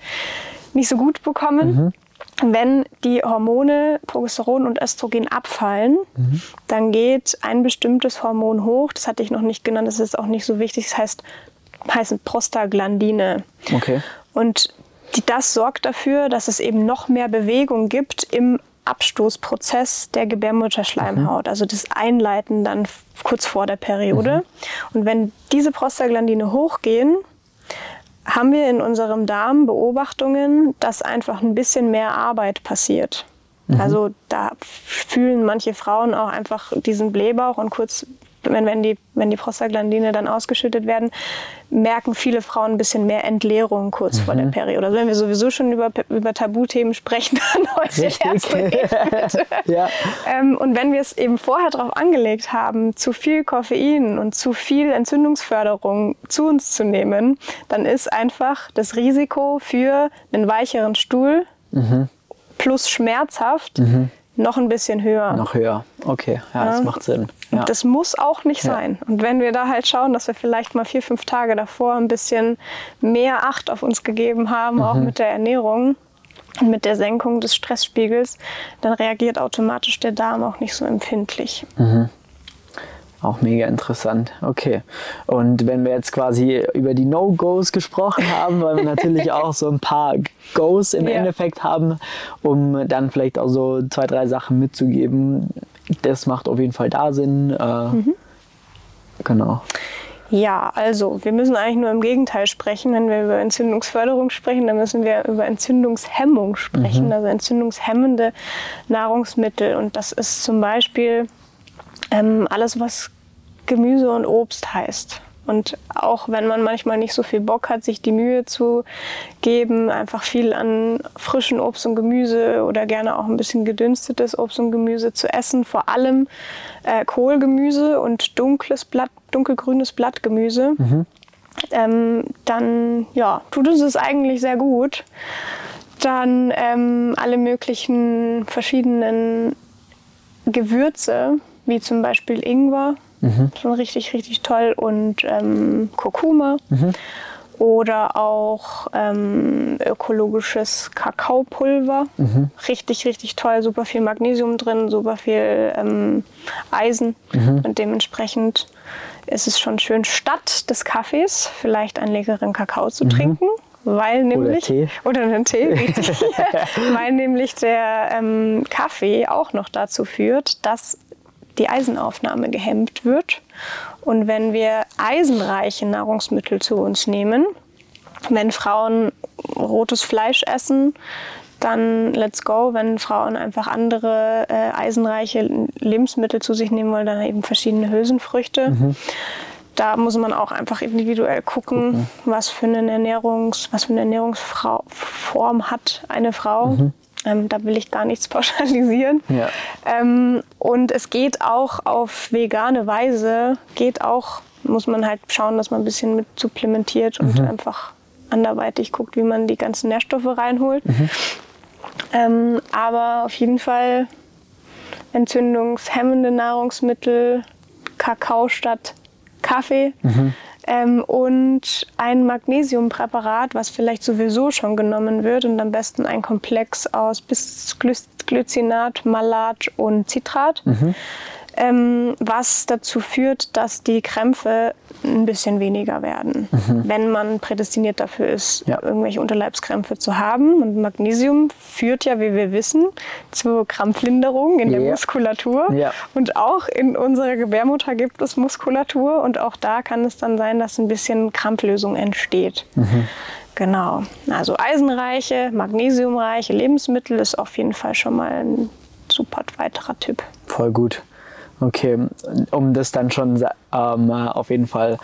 [SPEAKER 2] nicht so gut bekommen. Mhm. Wenn die Hormone Progesteron und Östrogen abfallen, mhm. dann geht ein bestimmtes Hormon hoch. Das hatte ich noch nicht genannt, das ist auch nicht so wichtig. Das heißt, heißt Prostaglandine.
[SPEAKER 1] Okay.
[SPEAKER 2] Und die, das sorgt dafür, dass es eben noch mehr Bewegung gibt im Abstoßprozess der Gebärmutterschleimhaut, mhm. also das Einleiten dann kurz vor der Periode. Mhm. Und wenn diese Prostaglandine hochgehen, haben wir in unserem Darm Beobachtungen, dass einfach ein bisschen mehr Arbeit passiert. Mhm. Also da fühlen manche Frauen auch einfach diesen Blähbauch und kurz wenn, wenn, die, wenn die Prostaglandine dann ausgeschüttet werden, merken viele Frauen ein bisschen mehr Entleerung kurz mhm. vor der mhm. Periode. Also wenn wir sowieso schon über, über Tabuthemen sprechen, dann heute erst ja. ähm, Und wenn wir es eben vorher darauf angelegt haben, zu viel Koffein und zu viel Entzündungsförderung zu uns zu nehmen, dann ist einfach das Risiko für einen weicheren Stuhl mhm. plus schmerzhaft mhm noch ein bisschen höher.
[SPEAKER 1] Noch höher, okay, ja, ja. das macht Sinn.
[SPEAKER 2] Ja. Das muss auch nicht ja. sein. Und wenn wir da halt schauen, dass wir vielleicht mal vier, fünf Tage davor ein bisschen mehr Acht auf uns gegeben haben, mhm. auch mit der Ernährung, mit der Senkung des Stressspiegels, dann reagiert automatisch der Darm auch nicht so empfindlich.
[SPEAKER 1] Mhm. Auch mega interessant. Okay. Und wenn wir jetzt quasi über die No-Gos gesprochen haben, weil wir natürlich auch so ein paar Goes im ja. Endeffekt haben, um dann vielleicht auch so zwei, drei Sachen mitzugeben. Das macht auf jeden Fall da Sinn. Äh, mhm. Genau.
[SPEAKER 2] Ja, also wir müssen eigentlich nur im Gegenteil sprechen. Wenn wir über Entzündungsförderung sprechen, dann müssen wir über Entzündungshemmung sprechen, mhm. also entzündungshemmende Nahrungsmittel. Und das ist zum Beispiel ähm, alles, was Gemüse und Obst heißt. Und auch wenn man manchmal nicht so viel Bock hat, sich die Mühe zu geben, einfach viel an frischen Obst und Gemüse oder gerne auch ein bisschen gedünstetes Obst und Gemüse zu essen, vor allem äh, Kohlgemüse und dunkles Blatt, dunkelgrünes Blattgemüse, mhm. ähm, dann ja, tut es es eigentlich sehr gut. Dann ähm, alle möglichen verschiedenen Gewürze, wie zum Beispiel Ingwer, mhm. schon richtig, richtig toll, und ähm, Kurkuma. Mhm. Oder auch ähm, ökologisches Kakaopulver. Mhm. Richtig, richtig toll. Super viel Magnesium drin, super viel ähm, Eisen. Mhm. Und dementsprechend ist es schon schön, statt des Kaffees vielleicht einen leckeren Kakao zu mhm. trinken weil nämlich
[SPEAKER 1] oder, Tee.
[SPEAKER 2] oder einen Tee, weil nämlich der ähm, Kaffee auch noch dazu führt, dass die Eisenaufnahme gehemmt wird. Und wenn wir eisenreiche Nahrungsmittel zu uns nehmen, wenn Frauen rotes Fleisch essen, dann let's go. Wenn Frauen einfach andere äh, eisenreiche Lebensmittel zu sich nehmen wollen, dann eben verschiedene Hülsenfrüchte. Mhm. Da muss man auch einfach individuell gucken, gucken, was für eine Ernährungs, was für eine Ernährungsform hat eine Frau. Mhm. Ähm, da will ich gar nichts pauschalisieren. Ja. Ähm, und es geht auch auf vegane Weise, geht auch, muss man halt schauen, dass man ein bisschen mit supplementiert und mhm. einfach anderweitig guckt, wie man die ganzen Nährstoffe reinholt. Mhm. Ähm, aber auf jeden Fall entzündungshemmende Nahrungsmittel, Kakao statt Kaffee. Mhm ähm, und ein Magnesiumpräparat, was vielleicht sowieso schon genommen wird und am besten ein Komplex aus bis Glycinat, Malat und Citrat. Mhm ähm, was dazu führt, dass die Krämpfe ein bisschen weniger werden, mhm. wenn man prädestiniert dafür ist, ja. irgendwelche Unterleibskrämpfe zu haben. Und Magnesium führt ja, wie wir wissen, zu Krampflinderung in der ja. Muskulatur. Ja. Und auch in unserer Gebärmutter gibt es Muskulatur und auch da kann es dann sein, dass ein bisschen Krampflösung entsteht. Mhm. Genau. Also eisenreiche, magnesiumreiche Lebensmittel ist auf jeden Fall schon mal ein super weiterer Tipp.
[SPEAKER 1] Voll gut. Okay, um das dann schon ähm, auf jeden Fall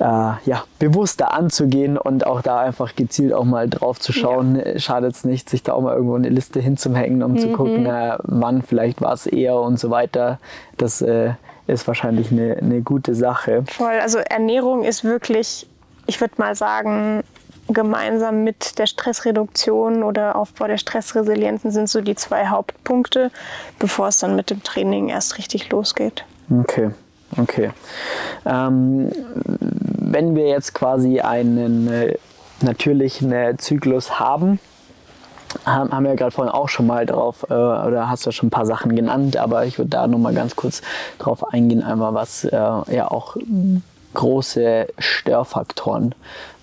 [SPEAKER 1] äh, ja, bewusster anzugehen und auch da einfach gezielt auch mal drauf zu schauen, ja. schadet es nicht, sich da auch mal irgendwo eine Liste hinzuhängen, um mhm. zu gucken, äh, wann vielleicht war es eher und so weiter. Das äh, ist wahrscheinlich eine, eine gute Sache.
[SPEAKER 2] Voll, also Ernährung ist wirklich, ich würde mal sagen, gemeinsam mit der Stressreduktion oder Aufbau der Stressresilienzen sind so die zwei Hauptpunkte, bevor es dann mit dem Training erst richtig losgeht.
[SPEAKER 1] Okay, okay. Ähm, wenn wir jetzt quasi einen äh, natürlichen äh, Zyklus haben, haben wir ja gerade vorhin auch schon mal drauf, äh, oder hast du schon ein paar Sachen genannt, aber ich würde da nochmal ganz kurz drauf eingehen, einmal was äh, ja auch große Störfaktoren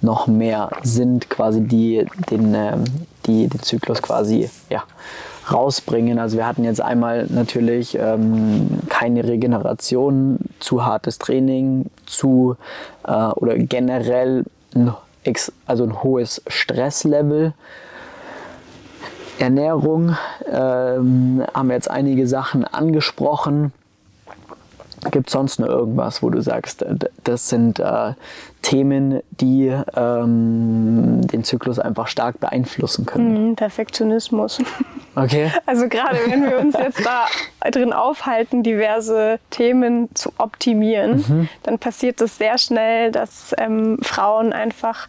[SPEAKER 1] noch mehr sind, quasi die den, ähm, die den Zyklus quasi ja, rausbringen. Also wir hatten jetzt einmal natürlich ähm, keine Regeneration, zu hartes Training, zu äh, oder generell ein, also ein hohes Stresslevel. Ernährung ähm, haben wir jetzt einige Sachen angesprochen. Gibt es sonst noch irgendwas, wo du sagst, das sind äh, Themen, die ähm, den Zyklus einfach stark beeinflussen können?
[SPEAKER 2] Mhm, Perfektionismus.
[SPEAKER 1] Okay.
[SPEAKER 2] Also gerade wenn wir uns jetzt da drin aufhalten, diverse Themen zu optimieren, mhm. dann passiert es sehr schnell, dass ähm, Frauen einfach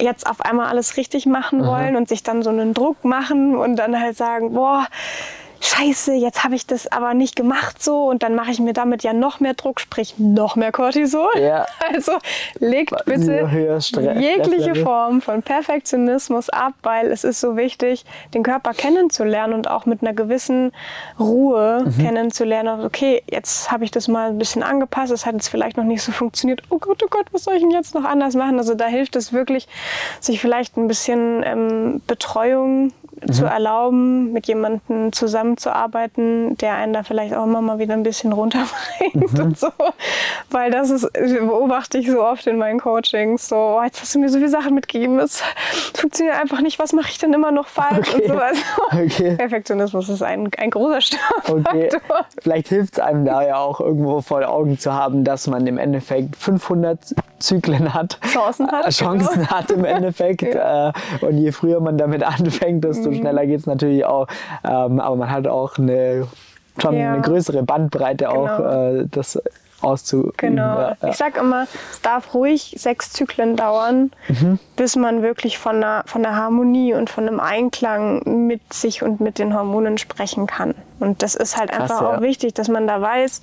[SPEAKER 2] jetzt auf einmal alles richtig machen wollen mhm. und sich dann so einen Druck machen und dann halt sagen, boah, scheiße, jetzt habe ich das aber nicht gemacht so und dann mache ich mir damit ja noch mehr Druck, sprich noch mehr Cortisol.
[SPEAKER 1] Ja.
[SPEAKER 2] Also legt bitte jegliche Form von Perfektionismus ab, weil es ist so wichtig, den Körper kennenzulernen und auch mit einer gewissen Ruhe mhm. kennenzulernen. Okay, jetzt habe ich das mal ein bisschen angepasst, es hat jetzt vielleicht noch nicht so funktioniert. Oh Gott, oh Gott, was soll ich denn jetzt noch anders machen? Also da hilft es wirklich, sich vielleicht ein bisschen ähm, Betreuung mhm. zu erlauben, mit jemandem zusammenzuarbeiten, der einen da vielleicht auch immer mal wieder ein bisschen runterbringt mhm. und so. Weil das ist, beobachte ich so oft in meinen Coachings. So, oh, jetzt hast du mir so viele Sachen mitgegeben, es funktioniert einfach nicht, was mache ich denn immer noch falsch okay. und so. Also, okay. Perfektionismus ist ein, ein großer Störfaktor. Okay.
[SPEAKER 1] Vielleicht hilft es einem da ja auch irgendwo vor Augen zu haben, dass man im Endeffekt 500 Zyklen hat.
[SPEAKER 2] Chancen hat.
[SPEAKER 1] Chancen genau. hat im Endeffekt. ja. Äh, und je früher man damit anfängt, desto mhm. schneller geht es natürlich auch. Ähm, aber man hat auch eine, schon ja. eine größere Bandbreite genau. auch, äh, das auszuüben.
[SPEAKER 2] Genau. Ja, Ich sage immer, es darf ruhig sechs Zyklen dauern, mhm. bis man wirklich von einer, von einer Harmonie und von einem Einklang mit sich und mit den Hormonen sprechen kann. Und das ist halt Krass, einfach ja. auch wichtig, dass man da weiß,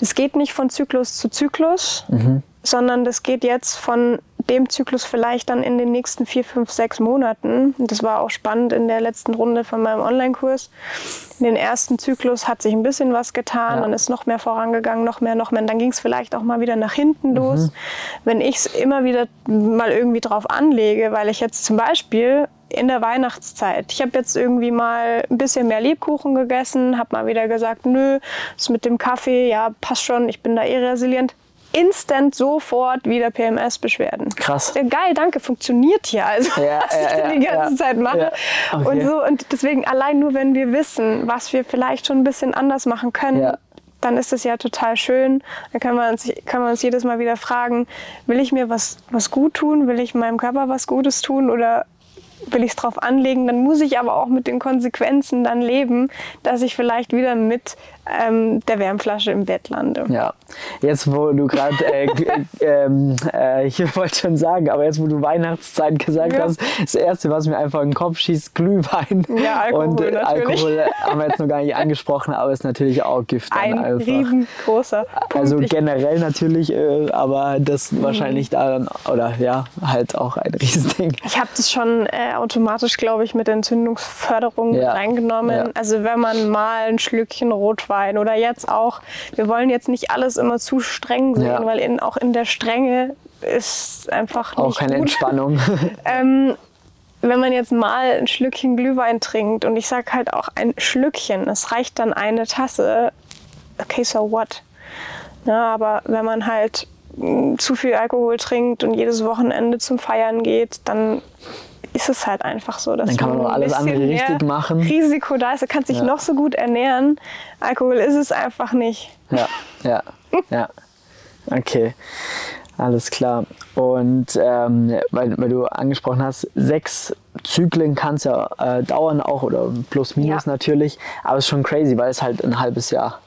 [SPEAKER 2] das geht nicht von Zyklus zu Zyklus. Mhm sondern das geht jetzt von dem Zyklus vielleicht dann in den nächsten vier, fünf, sechs Monaten. Das war auch spannend in der letzten Runde von meinem Online-Kurs. In den ersten Zyklus hat sich ein bisschen was getan ja. und ist noch mehr vorangegangen, noch mehr, noch mehr. Und dann ging es vielleicht auch mal wieder nach hinten los. Mhm. Wenn ich es immer wieder mal irgendwie drauf anlege, weil ich jetzt zum Beispiel in der Weihnachtszeit. Ich habe jetzt irgendwie mal ein bisschen mehr Lebkuchen gegessen, habe mal wieder gesagt, nö, das mit dem Kaffee, ja, passt schon, ich bin da eh resilient instant sofort wieder PMS-Beschwerden.
[SPEAKER 1] Krass.
[SPEAKER 2] Ja, geil, danke, funktioniert hier. Also,
[SPEAKER 1] ja,
[SPEAKER 2] was ja, ich ja, die ganze Zeit mache. Okay. Und so, und deswegen, allein nur wenn wir wissen, was wir vielleicht schon ein bisschen anders machen können, dann ist es ja total schön. Dann kann man, uns, kann man uns jedes Mal wieder fragen, will ich mir was, was gut tun? Will ich meinem Körper was Gutes tun? Oder will ich es drauf anlegen, dann muss ich aber auch mit den Konsequenzen dann leben, dass ich vielleicht wieder mit ähm, der Wärmflasche im Bett lande.
[SPEAKER 1] Ja, jetzt wo du gerade, äh, ähm, äh, ich wollte schon sagen, aber jetzt wo du Weihnachtszeit gesagt ja. hast, das Erste, was mir einfach in den Kopf schießt, Glühwein.
[SPEAKER 2] Ja, Alkohol Und äh,
[SPEAKER 1] Alkohol haben wir jetzt noch gar nicht angesprochen, aber ist natürlich auch Gift.
[SPEAKER 2] Ein einfach. riesengroßer
[SPEAKER 1] Punkt. Also generell natürlich, äh, aber das mhm. wahrscheinlich da dann, oder ja, halt auch ein Riesending.
[SPEAKER 2] Ich habe das schon äh, automatisch, glaube ich, mit Entzündungsförderung ja. reingenommen. Ja. Also wenn man mal ein Schlückchen Rotwein Wein oder jetzt auch, wir wollen jetzt nicht alles immer zu streng sehen, ja. weil in, auch in der Strenge ist einfach
[SPEAKER 1] nicht Auch keine
[SPEAKER 2] gut.
[SPEAKER 1] Entspannung.
[SPEAKER 2] ähm, wenn man jetzt mal ein Schlückchen Glühwein trinkt und ich sage halt auch ein Schlückchen, es reicht dann eine Tasse, okay, so what? Ja, aber wenn man halt mm, zu viel Alkohol trinkt und jedes Wochenende zum Feiern geht, dann ist es halt einfach so, dass
[SPEAKER 1] dann kann man nur alles andere richtig machen.
[SPEAKER 2] Risiko da ist. Du kannst dich ja. noch so gut ernähren. Alkohol ist es einfach nicht.
[SPEAKER 1] Ja, ja, ja. Okay, alles klar. Und ähm, weil, weil, du angesprochen hast, sechs Zyklen kann es ja äh, dauern auch oder plus minus ja. natürlich. Aber es ist schon crazy, weil es halt ein halbes Jahr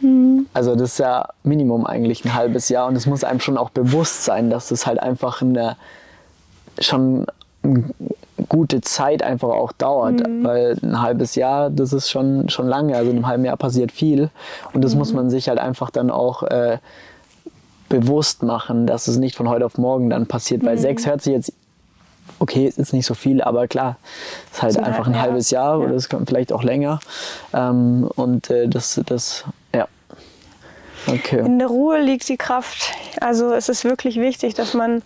[SPEAKER 1] mhm. also das ist ja Minimum eigentlich ein halbes Jahr und es muss einem schon auch bewusst sein, dass das halt einfach eine, schon gute Zeit einfach auch dauert, mhm. weil ein halbes Jahr, das ist schon, schon lange, also in einem halben Jahr passiert viel und das mhm. muss man sich halt einfach dann auch äh, bewusst machen, dass es nicht von heute auf morgen dann passiert, weil mhm. sechs hört sich jetzt, okay, ist jetzt nicht so viel, aber klar, es ist halt so einfach ein, halbes Jahr ja. oder es kommt vielleicht auch länger ähm, und äh, das, das, ja. Okay.
[SPEAKER 2] In der Ruhe liegt die Kraft. Also es ist wirklich wichtig, dass man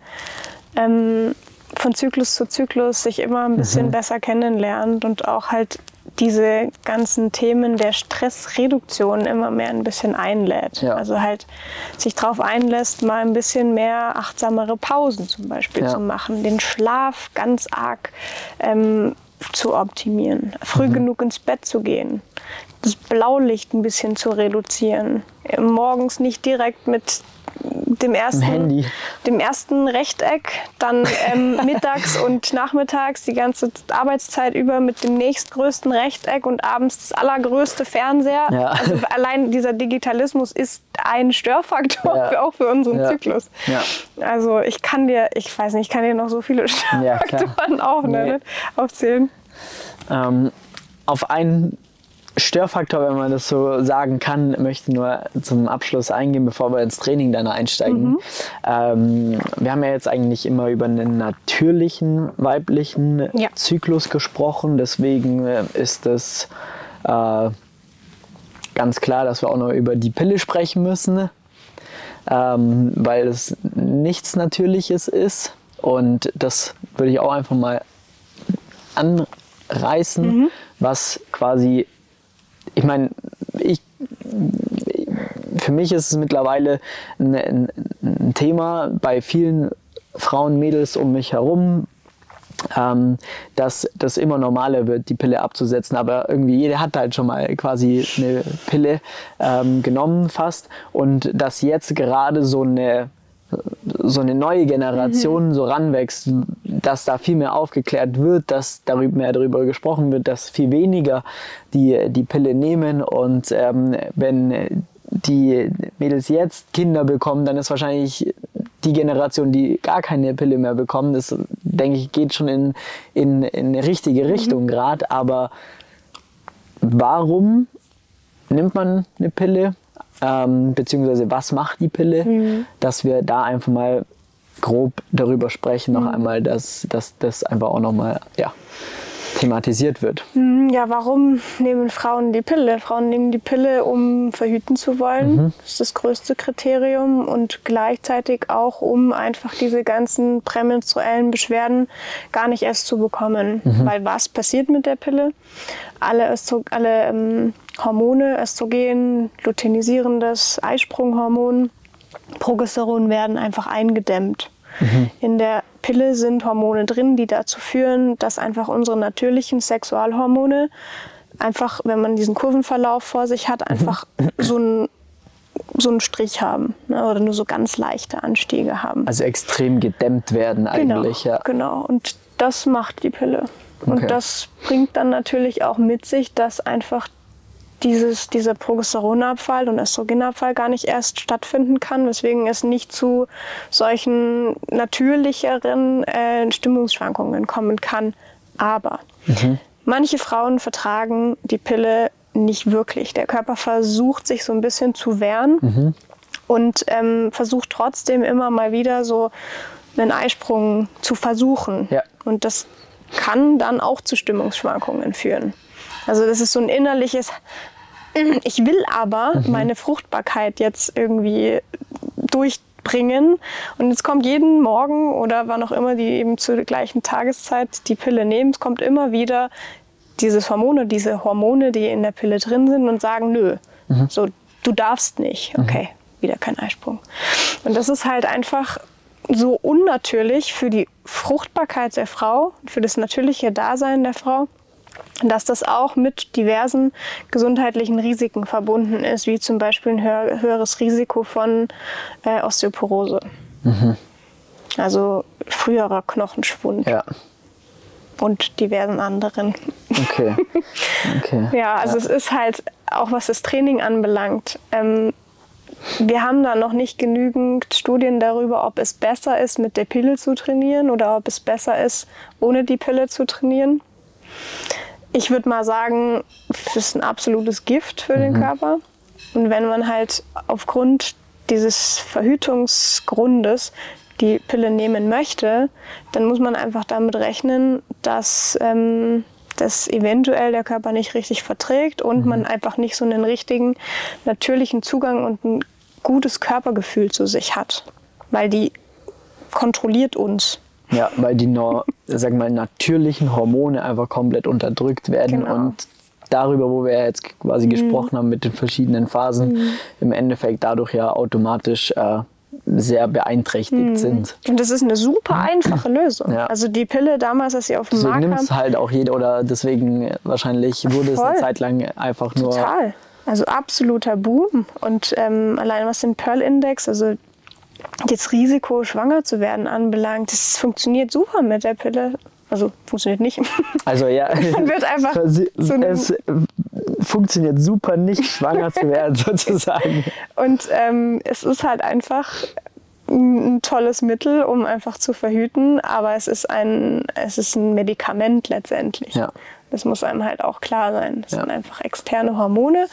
[SPEAKER 2] ähm, von Zyklus zu Zyklus sich immer ein bisschen mhm. besser kennenlernt und auch halt diese ganzen Themen der Stressreduktion immer mehr ein bisschen einlädt. Ja. Also halt sich darauf einlässt, mal ein bisschen mehr achtsamere Pausen zum Beispiel ja. zu machen, den Schlaf ganz arg ähm, zu optimieren, früh mhm. genug ins Bett zu gehen, das Blaulicht ein bisschen zu reduzieren, morgens nicht direkt mit dem ersten, dem ersten Rechteck, dann ähm, mittags und nachmittags die ganze Arbeitszeit über mit dem nächstgrößten Rechteck und abends das allergrößte Fernseher. Ja. Also allein dieser Digitalismus ist ein Störfaktor ja. auch für unseren ja. Zyklus. Also ich kann dir, ich weiß nicht, ich kann dir noch so viele Störfaktoren auch nee. aufzählen.
[SPEAKER 1] Ähm, auf einen Störfaktor, wenn man das so sagen kann, möchte nur zum Abschluss eingehen, bevor wir ins Training dann einsteigen. Mhm. Ähm, wir haben ja jetzt eigentlich immer über einen natürlichen weiblichen ja. Zyklus gesprochen, deswegen äh, ist es äh, ganz klar, dass wir auch noch über die Pille sprechen müssen, ähm, weil es nichts Natürliches ist und das würde ich auch einfach mal anreißen, mhm. was quasi ich meine, ich, für mich ist es mittlerweile ein, ein, ein Thema bei vielen Frauen, Mädels um mich herum, ähm, dass das immer normaler wird, die Pille abzusetzen. Aber irgendwie jeder hat halt schon mal quasi eine Pille ähm, genommen fast. Und dass jetzt gerade so eine so eine neue Generation mhm. so ranwächst, dass da viel mehr aufgeklärt wird, dass darüber mehr darüber gesprochen wird, dass viel weniger die die Pille nehmen und ähm, wenn die Mädels jetzt Kinder bekommen, dann ist wahrscheinlich die Generation, die gar keine Pille mehr bekommen. Das denke ich geht schon in, in, in eine richtige mhm. Richtung mhm. gerade. Aber warum nimmt man eine Pille? Ähm, beziehungsweise was macht die Pille, mhm. dass wir da einfach mal grob darüber sprechen, noch mhm. einmal, dass, dass das einfach auch nochmal ja, thematisiert wird.
[SPEAKER 2] Mhm, ja, warum nehmen Frauen die Pille? Frauen nehmen die Pille, um verhüten zu wollen. Mhm. Das ist das größte Kriterium und gleichzeitig auch, um einfach diese ganzen prämenstruellen Beschwerden gar nicht erst zu bekommen. Mhm. Weil was passiert mit der Pille? Alle, Östro alle ähm, Hormone, Östrogen, luteinisierendes Eisprunghormon, Progesteron werden einfach eingedämmt. Mhm. In der Pille sind Hormone drin, die dazu führen, dass einfach unsere natürlichen Sexualhormone einfach, wenn man diesen Kurvenverlauf vor sich hat, einfach mhm. so einen so einen Strich haben ne, oder nur so ganz leichte Anstiege haben.
[SPEAKER 1] Also extrem gedämmt werden
[SPEAKER 2] genau,
[SPEAKER 1] eigentlich,
[SPEAKER 2] genau,
[SPEAKER 1] ja.
[SPEAKER 2] Genau, und das macht die Pille. Und okay. das bringt dann natürlich auch mit sich, dass einfach dieses, dieser Progesteronabfall und Östrogenabfall gar nicht erst stattfinden kann, weswegen es nicht zu solchen natürlicheren äh, Stimmungsschwankungen kommen kann. Aber mhm. manche Frauen vertragen die Pille nicht wirklich. Der Körper versucht sich so ein bisschen zu wehren mhm. und ähm, versucht trotzdem immer mal wieder so einen Eisprung zu versuchen. Ja. Und das kann dann auch zu Stimmungsschwankungen führen. Also das ist so ein innerliches ich will aber mhm. meine Fruchtbarkeit jetzt irgendwie durchbringen. Und es kommt jeden Morgen oder wann auch immer die eben zur gleichen Tageszeit die Pille nehmen, es kommt immer wieder dieses Hormone, diese Hormone, die in der Pille drin sind und sagen, nö, mhm. so, du darfst nicht. Mhm. Okay, mhm. wieder kein Eisprung. Und das ist halt einfach so unnatürlich für die Fruchtbarkeit der Frau, für das natürliche Dasein der Frau dass das auch mit diversen gesundheitlichen Risiken verbunden ist, wie zum Beispiel ein höheres Risiko von äh, Osteoporose. Mhm. Also früherer Knochenschwund. Ja. Und diversen anderen.
[SPEAKER 1] Okay. okay.
[SPEAKER 2] ja, also ja. es ist halt, auch was das Training anbelangt, ähm, wir haben da noch nicht genügend Studien darüber, ob es besser ist, mit der Pille zu trainieren oder ob es besser ist, ohne die Pille zu trainieren ich würde mal sagen, das ist ein absolutes Gift für mhm. den Körper. Und wenn man halt aufgrund dieses Verhütungsgrundes die Pille nehmen möchte, dann muss man einfach damit rechnen, dass ähm, das eventuell der Körper nicht richtig verträgt und mhm. man einfach nicht so einen richtigen natürlichen Zugang und ein gutes Körpergefühl zu sich hat. Weil die kontrolliert uns.
[SPEAKER 1] Ja, weil die no, sag mal, natürlichen Hormone einfach komplett unterdrückt werden genau. und darüber, wo wir jetzt quasi mhm. gesprochen haben mit den verschiedenen Phasen, mhm. im Endeffekt dadurch ja automatisch äh, sehr beeinträchtigt mhm. sind.
[SPEAKER 2] Und das ist eine super einfache Lösung. Ja. Also die Pille damals, als sie auf dem
[SPEAKER 1] deswegen
[SPEAKER 2] Markt
[SPEAKER 1] kam... nimmt es halt auch jeder oder deswegen wahrscheinlich wurde Voll. es eine Zeit lang einfach nur...
[SPEAKER 2] Total. Also absoluter Boom. Und ähm, allein was den Pearl-Index, also das Risiko, schwanger zu werden, anbelangt, das funktioniert super mit der Pille. Also funktioniert nicht.
[SPEAKER 1] Also ja,
[SPEAKER 2] Man wird einfach
[SPEAKER 1] es funktioniert super nicht, schwanger zu werden sozusagen.
[SPEAKER 2] Und ähm, es ist halt einfach ein tolles Mittel, um einfach zu verhüten, aber es ist ein, es ist ein Medikament letztendlich. Ja. Das muss einem halt auch klar sein. Das ja. sind einfach externe Hormone.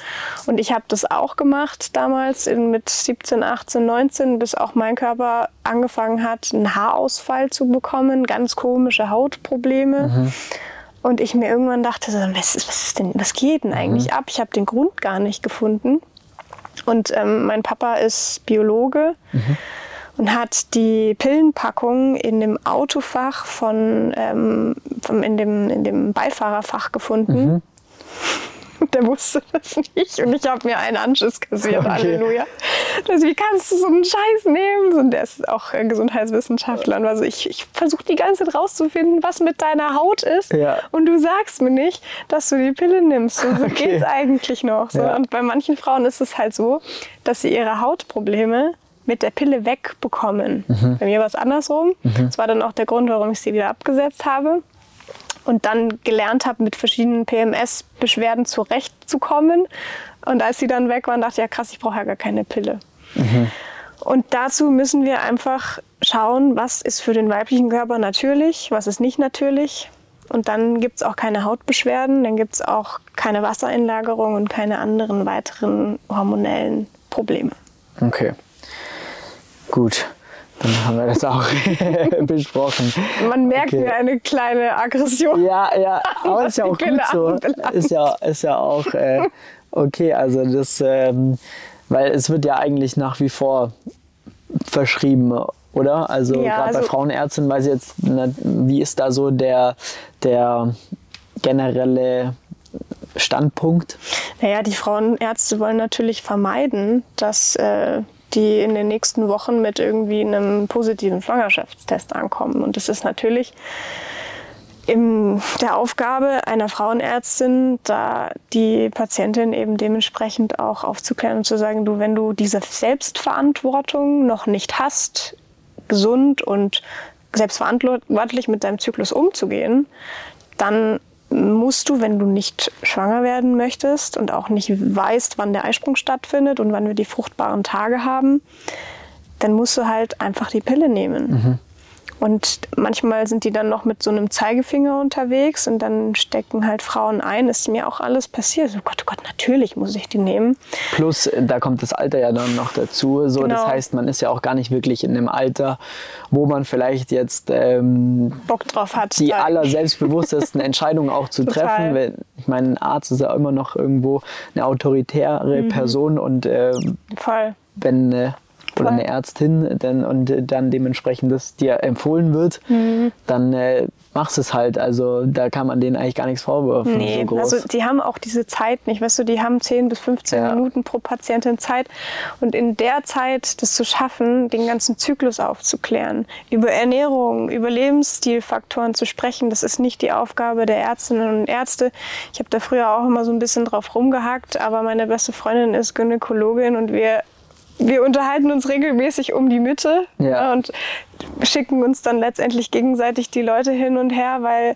[SPEAKER 2] Und ich habe das auch gemacht damals in, mit 17, 18, 19, bis auch mein Körper angefangen hat, einen Haarausfall zu bekommen, ganz komische Hautprobleme. Mhm. Und ich mir irgendwann dachte, was ist, was ist denn, was geht denn eigentlich mhm. ab? Ich habe den Grund gar nicht gefunden. Und ähm, mein Papa ist Biologe. Mhm und hat die Pillenpackung in dem Autofach von, ähm, von in, dem, in dem Beifahrerfach gefunden. Mhm. Der wusste das nicht und ich habe mir einen Anschiss kassiert, okay. Halleluja. Also, wie kannst du so einen Scheiß nehmen? Und der ist auch Gesundheitswissenschaftler. Und also ich, ich versuche die ganze Zeit rauszufinden, was mit deiner Haut ist. Ja. Und du sagst mir nicht, dass du die Pille nimmst. Und so okay. geht es eigentlich noch. So. Ja. Und bei manchen Frauen ist es halt so, dass sie ihre Hautprobleme mit der Pille wegbekommen. Mhm. Bei mir war es andersrum. Mhm. Das war dann auch der Grund, warum ich sie wieder abgesetzt habe. Und dann gelernt habe, mit verschiedenen PMS-Beschwerden zurechtzukommen. Und als sie dann weg waren, dachte ich, ja krass, ich brauche ja gar keine Pille. Mhm. Und dazu müssen wir einfach schauen, was ist für den weiblichen Körper natürlich, was ist nicht natürlich. Und dann gibt es auch keine Hautbeschwerden, dann gibt es auch keine Wassereinlagerung und keine anderen weiteren hormonellen Probleme.
[SPEAKER 1] Okay. Gut, dann haben wir das auch besprochen.
[SPEAKER 2] Man merkt okay. mir eine kleine Aggression.
[SPEAKER 1] Ja, ja, aber ist ja auch gut so. Ist ja, ist ja auch äh, okay. Also das, ähm, weil es wird ja eigentlich nach wie vor verschrieben, oder? Also ja, gerade also bei Frauenärztinnen weiß ich jetzt, wie ist da so der, der generelle Standpunkt?
[SPEAKER 2] Naja, die Frauenärzte wollen natürlich vermeiden, dass äh, die in den nächsten Wochen mit irgendwie einem positiven Schwangerschaftstest ankommen. Und das ist natürlich in der Aufgabe einer Frauenärztin, da die Patientin eben dementsprechend auch aufzuklären und zu sagen, du, wenn du diese Selbstverantwortung noch nicht hast, gesund und selbstverantwortlich mit deinem Zyklus umzugehen, dann musst du, wenn du nicht schwanger werden möchtest und auch nicht weißt, wann der Eisprung stattfindet und wann wir die fruchtbaren Tage haben, dann musst du halt einfach die Pille nehmen. Mhm. Und manchmal sind die dann noch mit so einem Zeigefinger unterwegs und dann stecken halt Frauen ein. Ist mir auch alles passiert. So, Gott, oh Gott, natürlich muss ich die nehmen.
[SPEAKER 1] Plus, äh, da kommt das Alter ja dann noch dazu. So, genau. Das heißt, man ist ja auch gar nicht wirklich in einem Alter, wo man vielleicht jetzt ähm,
[SPEAKER 2] Bock drauf hat.
[SPEAKER 1] Die allerselbstbewusstesten Entscheidungen auch zu Total. treffen. Ich meine, ein Arzt ist ja immer noch irgendwo eine autoritäre mhm. Person und äh,
[SPEAKER 2] Voll.
[SPEAKER 1] wenn äh, oder eine Ärztin dann, und dann dementsprechend das dir empfohlen wird, mhm. dann äh, machst es halt. Also da kann man denen eigentlich gar nichts vorwerfen.
[SPEAKER 2] Nee, so also die haben auch diese Zeit nicht. Weißt du, die haben 10 bis 15 ja. Minuten pro Patientin Zeit. Und in der Zeit, das zu schaffen, den ganzen Zyklus aufzuklären, über Ernährung, über Lebensstilfaktoren zu sprechen, das ist nicht die Aufgabe der Ärztinnen und Ärzte. Ich habe da früher auch immer so ein bisschen drauf rumgehackt, aber meine beste Freundin ist Gynäkologin und wir wir unterhalten uns regelmäßig um die Mitte ja. und schicken uns dann letztendlich gegenseitig die Leute hin und her, weil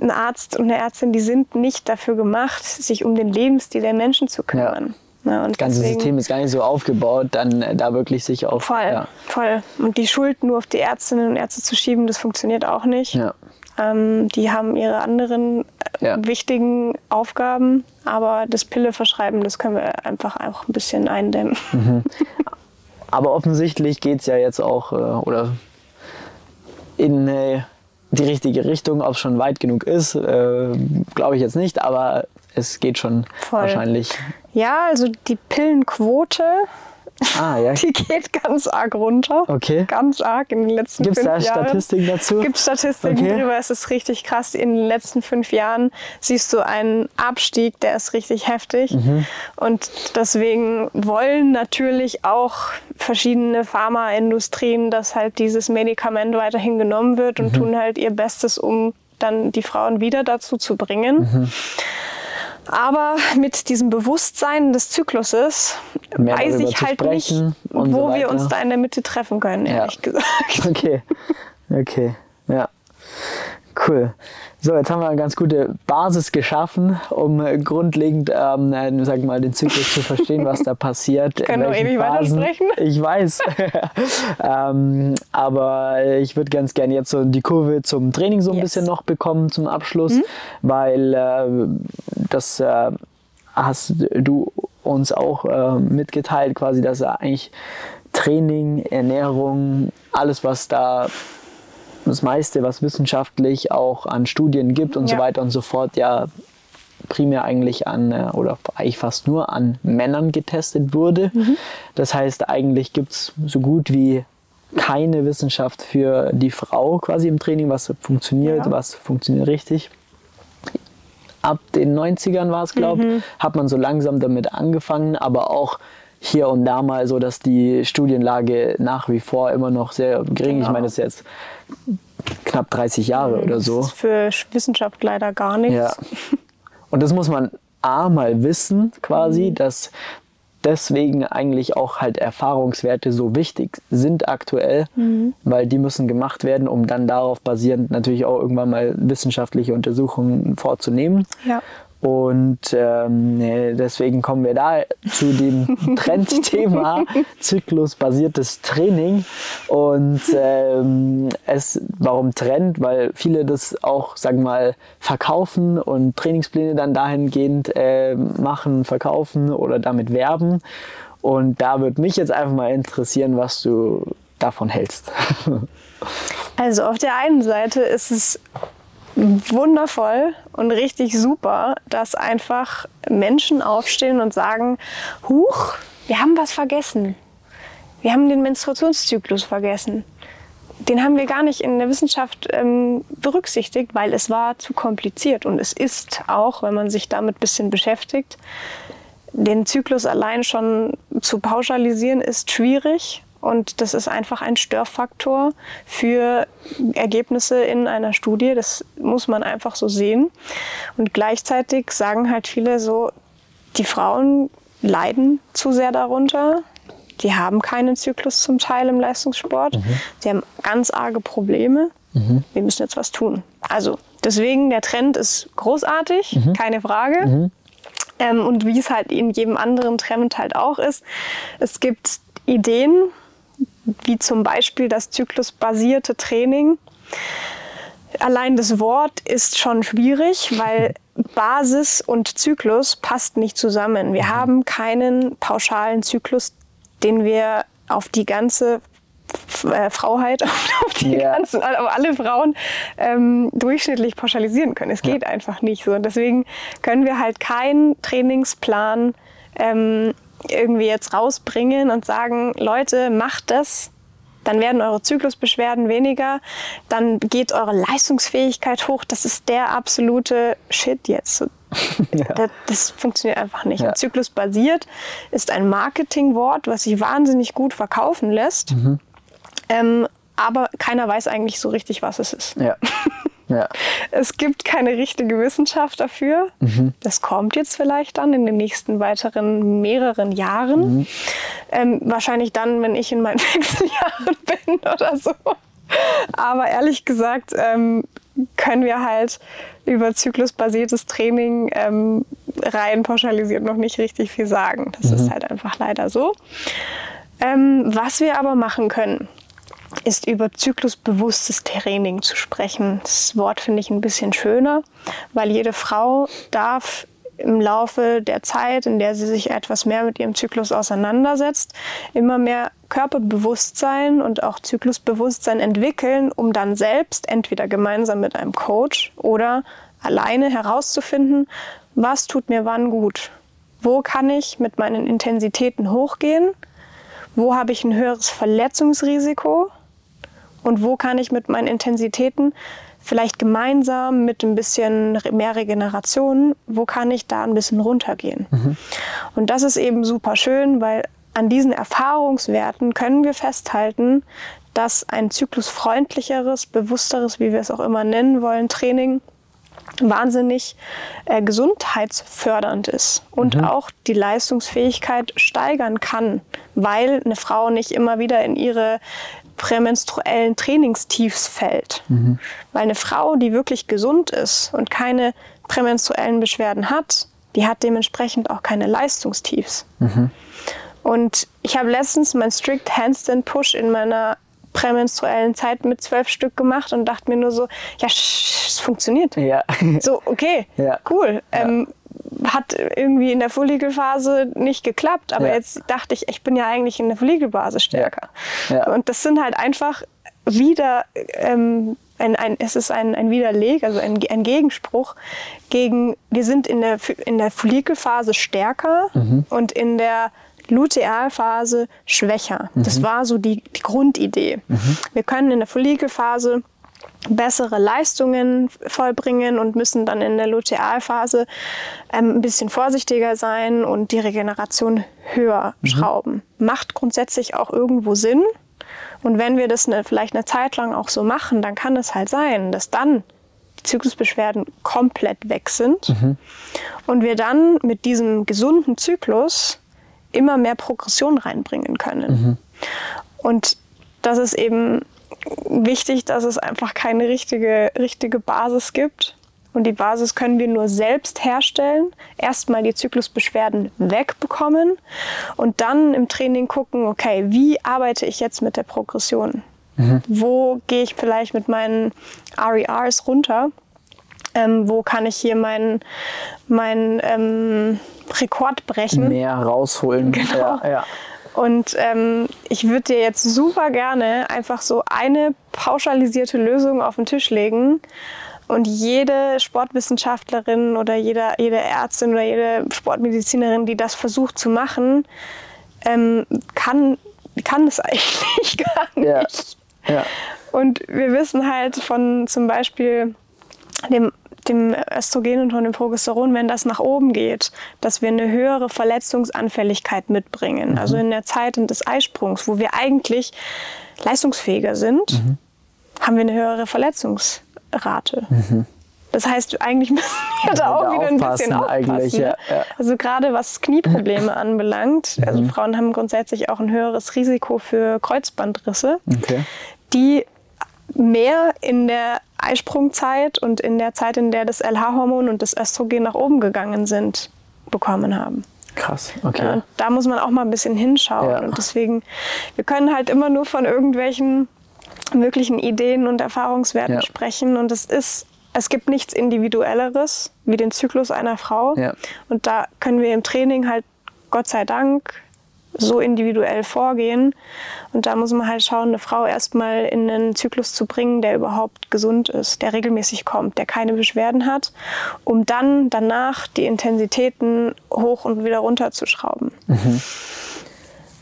[SPEAKER 2] ein Arzt und eine Ärztin, die sind nicht dafür gemacht, sich um den Lebensstil der Menschen zu kümmern.
[SPEAKER 1] Ja. Ja, das ganze deswegen, System ist gar nicht so aufgebaut, dann äh, da wirklich sich auf.
[SPEAKER 2] Voll, ja. voll. Und die Schuld nur auf die Ärztinnen und Ärzte zu schieben, das funktioniert auch nicht. Ja. Ähm, die haben ihre anderen äh, ja. wichtigen Aufgaben, aber das Pille verschreiben, das können wir einfach auch ein bisschen eindämmen. Mhm.
[SPEAKER 1] Aber offensichtlich geht es ja jetzt auch äh, oder in äh, die richtige Richtung, ob es schon weit genug ist, äh, glaube ich jetzt nicht, aber es geht schon Voll. wahrscheinlich.
[SPEAKER 2] Ja, also die Pillenquote Ah, ja. Die geht ganz arg runter.
[SPEAKER 1] Okay.
[SPEAKER 2] Ganz arg in den letzten
[SPEAKER 1] Gibt's
[SPEAKER 2] fünf
[SPEAKER 1] Jahren. Gibt es da Statistiken dazu?
[SPEAKER 2] Gibt Statistiken okay. drüber. Es ist richtig krass. In den letzten fünf Jahren siehst du einen Abstieg, der ist richtig heftig. Mhm. Und deswegen wollen natürlich auch verschiedene Pharmaindustrien, dass halt dieses Medikament weiterhin genommen wird und mhm. tun halt ihr Bestes, um dann die Frauen wieder dazu zu bringen. Mhm. Aber mit diesem Bewusstsein des Zykluses Mehr weiß ich halt nicht, wo so wir uns da in der Mitte treffen können, ehrlich ja. gesagt.
[SPEAKER 1] Okay, okay, ja. Cool. So, jetzt haben wir eine ganz gute Basis geschaffen, um grundlegend, ähm, äh, sag mal, den Zyklus zu verstehen, was da passiert.
[SPEAKER 2] Können wir ewig weitersprechen?
[SPEAKER 1] Ich weiß. ähm, aber ich würde ganz gerne jetzt so die Kurve zum Training so ein yes. bisschen noch bekommen zum Abschluss, mhm. weil äh, das äh, hast du uns auch äh, mitgeteilt, quasi, dass eigentlich Training, Ernährung, alles, was da das meiste, was wissenschaftlich auch an Studien gibt und ja. so weiter und so fort, ja primär eigentlich an äh, oder eigentlich fast nur an Männern getestet wurde. Mhm. Das heißt, eigentlich gibt es so gut wie keine Wissenschaft für die Frau quasi im Training, was funktioniert, ja. was funktioniert richtig. Ab den 90ern war es, glaube ich, mhm. hat man so langsam damit angefangen, aber auch hier und da mal so, dass die Studienlage nach wie vor immer noch sehr gering. Genau. Ich meine, das ist jetzt knapp 30 Jahre mhm. oder so. Das
[SPEAKER 2] ist für Wissenschaft leider gar nichts. Ja.
[SPEAKER 1] Und das muss man A mal wissen, quasi, mhm. dass deswegen eigentlich auch halt Erfahrungswerte so wichtig sind aktuell, mhm. weil die müssen gemacht werden, um dann darauf basierend natürlich auch irgendwann mal wissenschaftliche Untersuchungen vorzunehmen. Ja. Und ähm, deswegen kommen wir da zu dem Trendthema zyklusbasiertes Training. Und ähm, es, warum Trend? Weil viele das auch, sagen wir mal, verkaufen und Trainingspläne dann dahingehend äh, machen, verkaufen oder damit werben. Und da würde mich jetzt einfach mal interessieren, was du davon hältst.
[SPEAKER 2] Also auf der einen Seite ist es wundervoll und richtig super, dass einfach Menschen aufstehen und sagen, huch, wir haben was vergessen. Wir haben den Menstruationszyklus vergessen. Den haben wir gar nicht in der Wissenschaft ähm, berücksichtigt, weil es war zu kompliziert. Und es ist auch, wenn man sich damit ein bisschen beschäftigt, den Zyklus allein schon zu pauschalisieren, ist schwierig. Und das ist einfach ein Störfaktor für Ergebnisse in einer Studie. Das muss man einfach so sehen. Und gleichzeitig sagen halt viele so, die Frauen leiden zu sehr darunter. Die haben keinen Zyklus zum Teil im Leistungssport. Mhm. Die haben ganz arge Probleme. Mhm. Wir müssen jetzt was tun. Also deswegen, der Trend ist großartig, mhm. keine Frage. Mhm. Ähm, und wie es halt in jedem anderen Trend halt auch ist, es gibt Ideen, wie zum Beispiel das zyklusbasierte Training. Allein das Wort ist schon schwierig, weil Basis und Zyklus passt nicht zusammen. Wir mhm. haben keinen pauschalen Zyklus, den wir auf die ganze äh, Frauheit, auf die ja. ganzen, auf alle Frauen ähm, durchschnittlich pauschalisieren können. Es geht ja. einfach nicht so. Und deswegen können wir halt keinen Trainingsplan ähm, irgendwie jetzt rausbringen und sagen, Leute, macht das, dann werden eure Zyklusbeschwerden weniger, dann geht eure Leistungsfähigkeit hoch. Das ist der absolute Shit jetzt. Ja. Das, das, funktioniert einfach nicht. Ja. Zyklusbasiert ist ein Marketingwort, was sich wahnsinnig gut verkaufen lässt. Mhm. Ähm, aber keiner weiß eigentlich so richtig, was es ist. Ja. Ja. Es gibt keine richtige Wissenschaft dafür. Mhm. Das kommt jetzt vielleicht dann in den nächsten weiteren mehreren Jahren. Mhm. Ähm, wahrscheinlich dann, wenn ich in meinen Wechseljahren bin oder so. Aber ehrlich gesagt ähm, können wir halt über zyklusbasiertes Training ähm, rein pauschalisiert noch nicht richtig viel sagen. Das mhm. ist halt einfach leider so. Ähm, was wir aber machen können, ist über zyklusbewusstes Training zu sprechen. Das Wort finde ich ein bisschen schöner, weil jede Frau darf im Laufe der Zeit, in der sie sich etwas mehr mit ihrem Zyklus auseinandersetzt, immer mehr Körperbewusstsein und auch Zyklusbewusstsein entwickeln, um dann selbst entweder gemeinsam mit einem Coach oder alleine herauszufinden, was tut mir wann gut. Wo kann ich mit meinen Intensitäten hochgehen? Wo habe ich ein höheres Verletzungsrisiko? Und wo kann ich mit meinen Intensitäten vielleicht gemeinsam mit ein bisschen mehr Regeneration, wo kann ich da ein bisschen runtergehen. Mhm. Und das ist eben super schön, weil an diesen Erfahrungswerten können wir festhalten, dass ein zyklusfreundlicheres, bewussteres, wie wir es auch immer nennen wollen, Training wahnsinnig äh, gesundheitsfördernd ist und mhm. auch die Leistungsfähigkeit steigern kann, weil eine Frau nicht immer wieder in ihre prämenstruellen Trainingstiefs fällt. Mhm. Weil eine Frau, die wirklich gesund ist und keine prämenstruellen Beschwerden hat, die hat dementsprechend auch keine Leistungstiefs. Mhm. Und ich habe letztens mein Strict Handstand Push in meiner prämenstruellen Zeit mit zwölf Stück gemacht und dachte mir nur so, ja, es funktioniert. Ja. So, okay, ja. cool. Ja. Ähm, hat irgendwie in der Follikelphase nicht geklappt, aber ja. jetzt dachte ich, ich bin ja eigentlich in der Follikelphase stärker. Und das sind halt einfach wieder ähm, ein, ein, es ist ein, ein Widerleg, also ein, ein Gegenspruch gegen, wir sind in der, in der Follikelphase stärker mhm. und in der Lutealphase schwächer. Mhm. Das war so die, die Grundidee. Mhm. Wir können in der Follikelphase bessere Leistungen vollbringen und müssen dann in der Lutealphase ähm, ein bisschen vorsichtiger sein und die Regeneration höher mhm. schrauben. Macht grundsätzlich auch irgendwo Sinn. Und wenn wir das eine, vielleicht eine Zeit lang auch so machen, dann kann es halt sein, dass dann die Zyklusbeschwerden komplett weg sind mhm. und wir dann mit diesem gesunden Zyklus immer mehr Progression reinbringen können. Mhm. Und das ist eben wichtig, dass es einfach keine richtige, richtige Basis gibt. Und die Basis können wir nur selbst herstellen. Erstmal die Zyklusbeschwerden wegbekommen und dann im Training gucken, okay, wie arbeite ich jetzt mit der Progression? Mhm. Wo gehe ich vielleicht mit meinen RERs runter? Ähm, wo kann ich hier meinen mein, ähm, Rekord brechen?
[SPEAKER 1] Mehr rausholen.
[SPEAKER 2] Genau. Ja, ja. Und ähm, ich würde dir jetzt super gerne einfach so eine pauschalisierte Lösung auf den Tisch legen. Und jede Sportwissenschaftlerin oder jeder, jede Ärztin oder jede Sportmedizinerin, die das versucht zu machen, ähm, kann, kann das eigentlich gar nicht. Ja. Ja. Und wir wissen halt von zum Beispiel dem dem Östrogen und von dem Progesteron, wenn das nach oben geht, dass wir eine höhere Verletzungsanfälligkeit mitbringen. Mhm. Also in der Zeit des Eisprungs, wo wir eigentlich leistungsfähiger sind, mhm. haben wir eine höhere Verletzungsrate. Mhm. Das heißt, eigentlich müssen wir da auch wieder ein bisschen aufpassen. Ja, ja. Also gerade was Knieprobleme anbelangt, also mhm. Frauen haben grundsätzlich auch ein höheres Risiko für Kreuzbandrisse, okay. die mehr in der Eisprungzeit und in der Zeit, in der das LH-Hormon und das Östrogen nach oben gegangen sind, bekommen haben.
[SPEAKER 1] Krass, okay.
[SPEAKER 2] Ja, da muss man auch mal ein bisschen hinschauen. Ja. Und deswegen, wir können halt immer nur von irgendwelchen möglichen Ideen und Erfahrungswerten ja. sprechen. Und es ist, es gibt nichts Individuelleres wie den Zyklus einer Frau. Und da können wir im Training halt Gott sei Dank so individuell vorgehen. Und da muss man halt schauen, eine Frau erstmal in einen Zyklus zu bringen, der überhaupt gesund ist, der regelmäßig kommt, der keine Beschwerden hat, um dann danach die Intensitäten hoch und wieder runter zu schrauben. Mhm.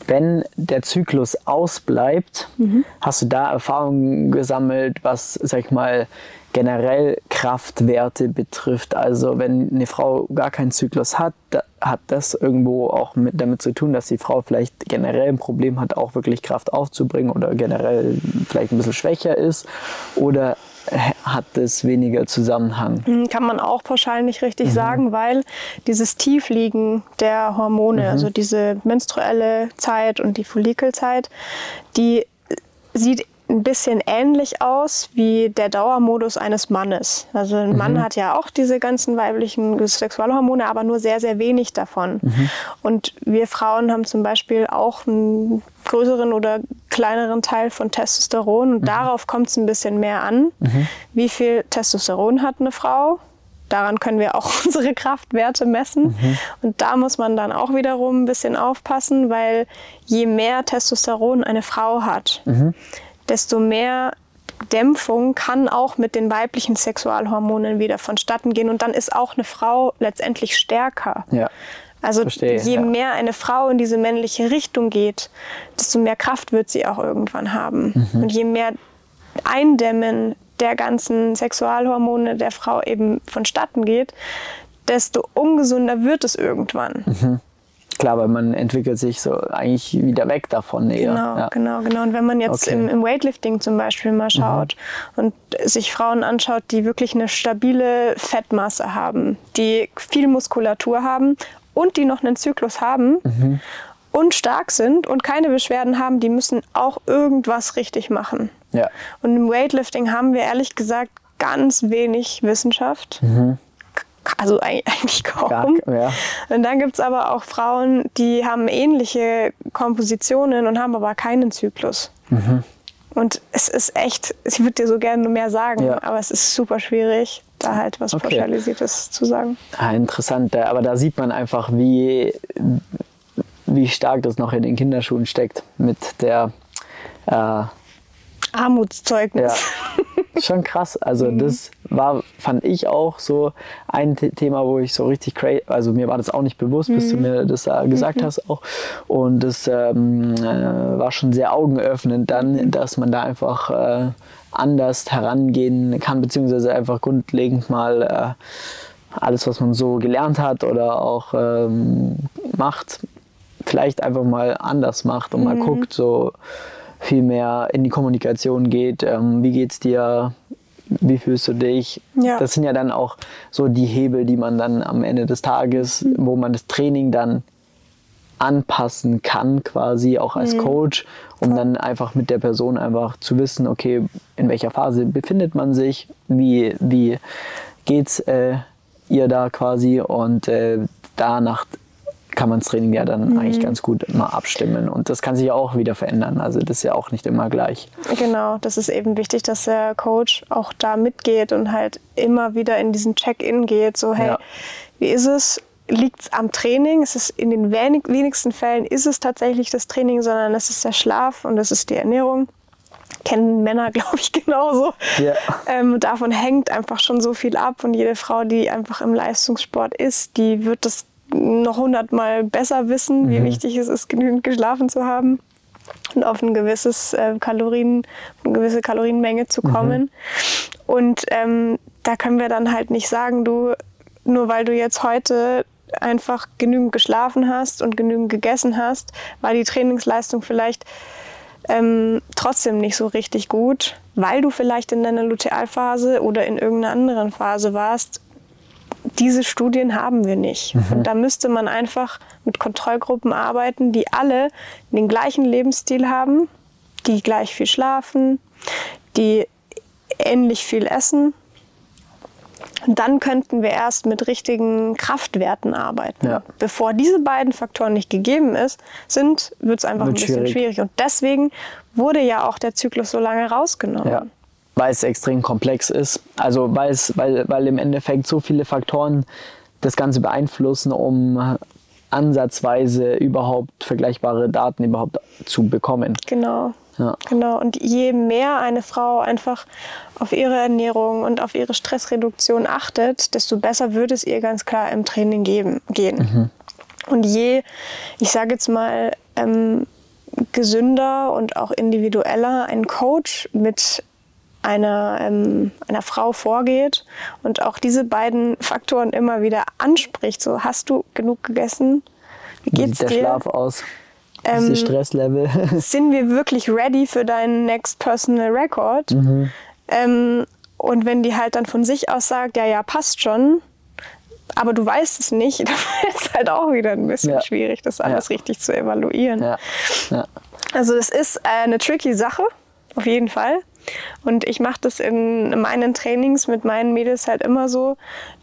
[SPEAKER 1] Wenn der Zyklus ausbleibt, mhm. hast du da Erfahrungen gesammelt, was, sag ich mal, generell Kraftwerte betrifft. Also wenn eine Frau gar keinen Zyklus hat, hat das irgendwo auch mit damit zu tun, dass die Frau vielleicht generell ein Problem hat, auch wirklich Kraft aufzubringen oder generell vielleicht ein bisschen schwächer ist oder hat das weniger Zusammenhang?
[SPEAKER 2] Hm, kann man auch pauschal nicht richtig mhm. sagen, weil dieses Tiefliegen der Hormone, mhm. also diese menstruelle Zeit und die Follikelzeit, die sieht ein bisschen ähnlich aus wie der Dauermodus eines Mannes. Also ein mhm. Mann hat ja auch diese ganzen weiblichen Sexualhormone, aber nur sehr, sehr wenig davon. Mhm. Und wir Frauen haben zum Beispiel auch einen größeren oder kleineren Teil von Testosteron und mhm. darauf kommt es ein bisschen mehr an. Mhm. Wie viel Testosteron hat eine Frau? Daran können wir auch unsere Kraftwerte messen. Mhm. Und da muss man dann auch wiederum ein bisschen aufpassen, weil je mehr Testosteron eine Frau hat, mhm desto mehr Dämpfung kann auch mit den weiblichen Sexualhormonen wieder vonstatten gehen und dann ist auch eine Frau letztendlich stärker. Ja. Also Verstehe, je ja. mehr eine Frau in diese männliche Richtung geht, desto mehr Kraft wird sie auch irgendwann haben. Mhm. Und je mehr Eindämmen der ganzen Sexualhormone der Frau eben vonstatten geht, desto ungesunder wird es irgendwann. Mhm.
[SPEAKER 1] Klar, weil man entwickelt sich so eigentlich wieder weg davon eher.
[SPEAKER 2] Genau,
[SPEAKER 1] ja.
[SPEAKER 2] genau, genau. Und wenn man jetzt okay. im, im, Weightlifting zum Beispiel mal schaut mhm. und sich Frauen anschaut, die wirklich eine stabile Fettmasse haben, die viel Muskulatur haben und die noch einen Zyklus haben mhm. und stark sind und keine Beschwerden haben, die müssen auch irgendwas richtig machen.
[SPEAKER 1] Ja.
[SPEAKER 2] Und im Weightlifting haben wir ehrlich gesagt ganz wenig Wissenschaft. Mhm also eigentlich kaum. Gar, ja. Und dann gibt es aber auch Frauen, die haben ähnliche Kompositionen und haben aber keinen Zyklus. Mhm. Und es ist echt, ich würde dir so gerne mehr sagen, ja. aber es ist super schwierig, da halt was okay. Pauschalisiertes zu sagen.
[SPEAKER 1] Ah, interessant, aber da sieht man einfach, wie, wie stark das noch in den Kinderschuhen steckt mit der
[SPEAKER 2] äh, Armutszeugnis.
[SPEAKER 1] Ja. Schon krass. Also mhm. das war, fand ich auch so ein Thema, wo ich so richtig crazy, also mir war das auch nicht bewusst, bis du mhm. mir das äh, gesagt mhm. hast auch. Und das ähm, äh, war schon sehr augenöffnend dann, dass man da einfach äh, anders herangehen kann, beziehungsweise einfach grundlegend mal äh, alles, was man so gelernt hat oder auch ähm, macht, vielleicht einfach mal anders macht und mal mhm. guckt, so viel mehr in die Kommunikation geht. Ähm, wie geht's dir? Wie fühlst du dich? Ja. Das sind ja dann auch so die Hebel, die man dann am Ende des Tages, mhm. wo man das Training dann anpassen kann, quasi auch als mhm. Coach, um dann einfach mit der Person einfach zu wissen, okay, in welcher Phase befindet man sich, wie, wie geht's äh, ihr da quasi und äh, danach kann man das Training ja dann mhm. eigentlich ganz gut mal abstimmen. Und das kann sich ja auch wieder verändern. Also das ist ja auch nicht immer gleich.
[SPEAKER 2] Genau, das ist eben wichtig, dass der Coach auch da mitgeht und halt immer wieder in diesen Check-in geht. So, hey, ja. wie ist es? Liegt es am Training? Es ist in den wenig, wenigsten Fällen ist es tatsächlich das Training, sondern es ist der Schlaf und es ist die Ernährung kennen Männer, glaube ich, genauso. Ja. Ähm, davon hängt einfach schon so viel ab. Und jede Frau, die einfach im Leistungssport ist, die wird das noch hundertmal besser wissen, mhm. wie wichtig es ist, genügend geschlafen zu haben und auf ein gewisses äh, Kalorien, eine gewisse Kalorienmenge zu mhm. kommen. Mhm. Und ähm, da können wir dann halt nicht sagen, du, nur weil du jetzt heute einfach genügend geschlafen hast und genügend gegessen hast, war die Trainingsleistung vielleicht ähm, trotzdem nicht so richtig gut, weil du vielleicht in deiner Lutealphase oder in irgendeiner anderen Phase warst, diese Studien haben wir nicht. Mhm. Und da müsste man einfach mit Kontrollgruppen arbeiten, die alle den gleichen Lebensstil haben, die gleich viel schlafen, die ähnlich viel essen. Und dann könnten wir erst mit richtigen Kraftwerten arbeiten. Ja. Bevor diese beiden Faktoren nicht gegeben ist, sind, wird es einfach wird ein bisschen schwierig. schwierig. Und deswegen wurde ja auch der Zyklus so lange rausgenommen. Ja
[SPEAKER 1] weil es extrem komplex ist. Also weil, es, weil, weil im Endeffekt so viele Faktoren das Ganze beeinflussen, um ansatzweise überhaupt vergleichbare Daten überhaupt zu bekommen.
[SPEAKER 2] Genau. Ja. Genau. Und je mehr eine Frau einfach auf ihre Ernährung und auf ihre Stressreduktion achtet, desto besser würde es ihr ganz klar im Training geben, gehen. Mhm. Und je, ich sage jetzt mal, ähm, gesünder und auch individueller ein Coach mit einer, ähm, einer Frau vorgeht und auch diese beiden Faktoren immer wieder anspricht. So, hast du genug gegessen?
[SPEAKER 1] Wie geht's Wie sieht der dir? Schlaf aus? Ähm, Stresslevel?
[SPEAKER 2] sind wir wirklich ready für deinen Next Personal Record? Mhm. Ähm, und wenn die halt dann von sich aus sagt, ja, ja, passt schon, aber du weißt es nicht, dann ist es halt auch wieder ein bisschen ja. schwierig, das alles ja. richtig zu evaluieren. Ja. Also es ist äh, eine tricky Sache, auf jeden Fall. Und ich mache das in meinen Trainings mit meinen Mädels halt immer so,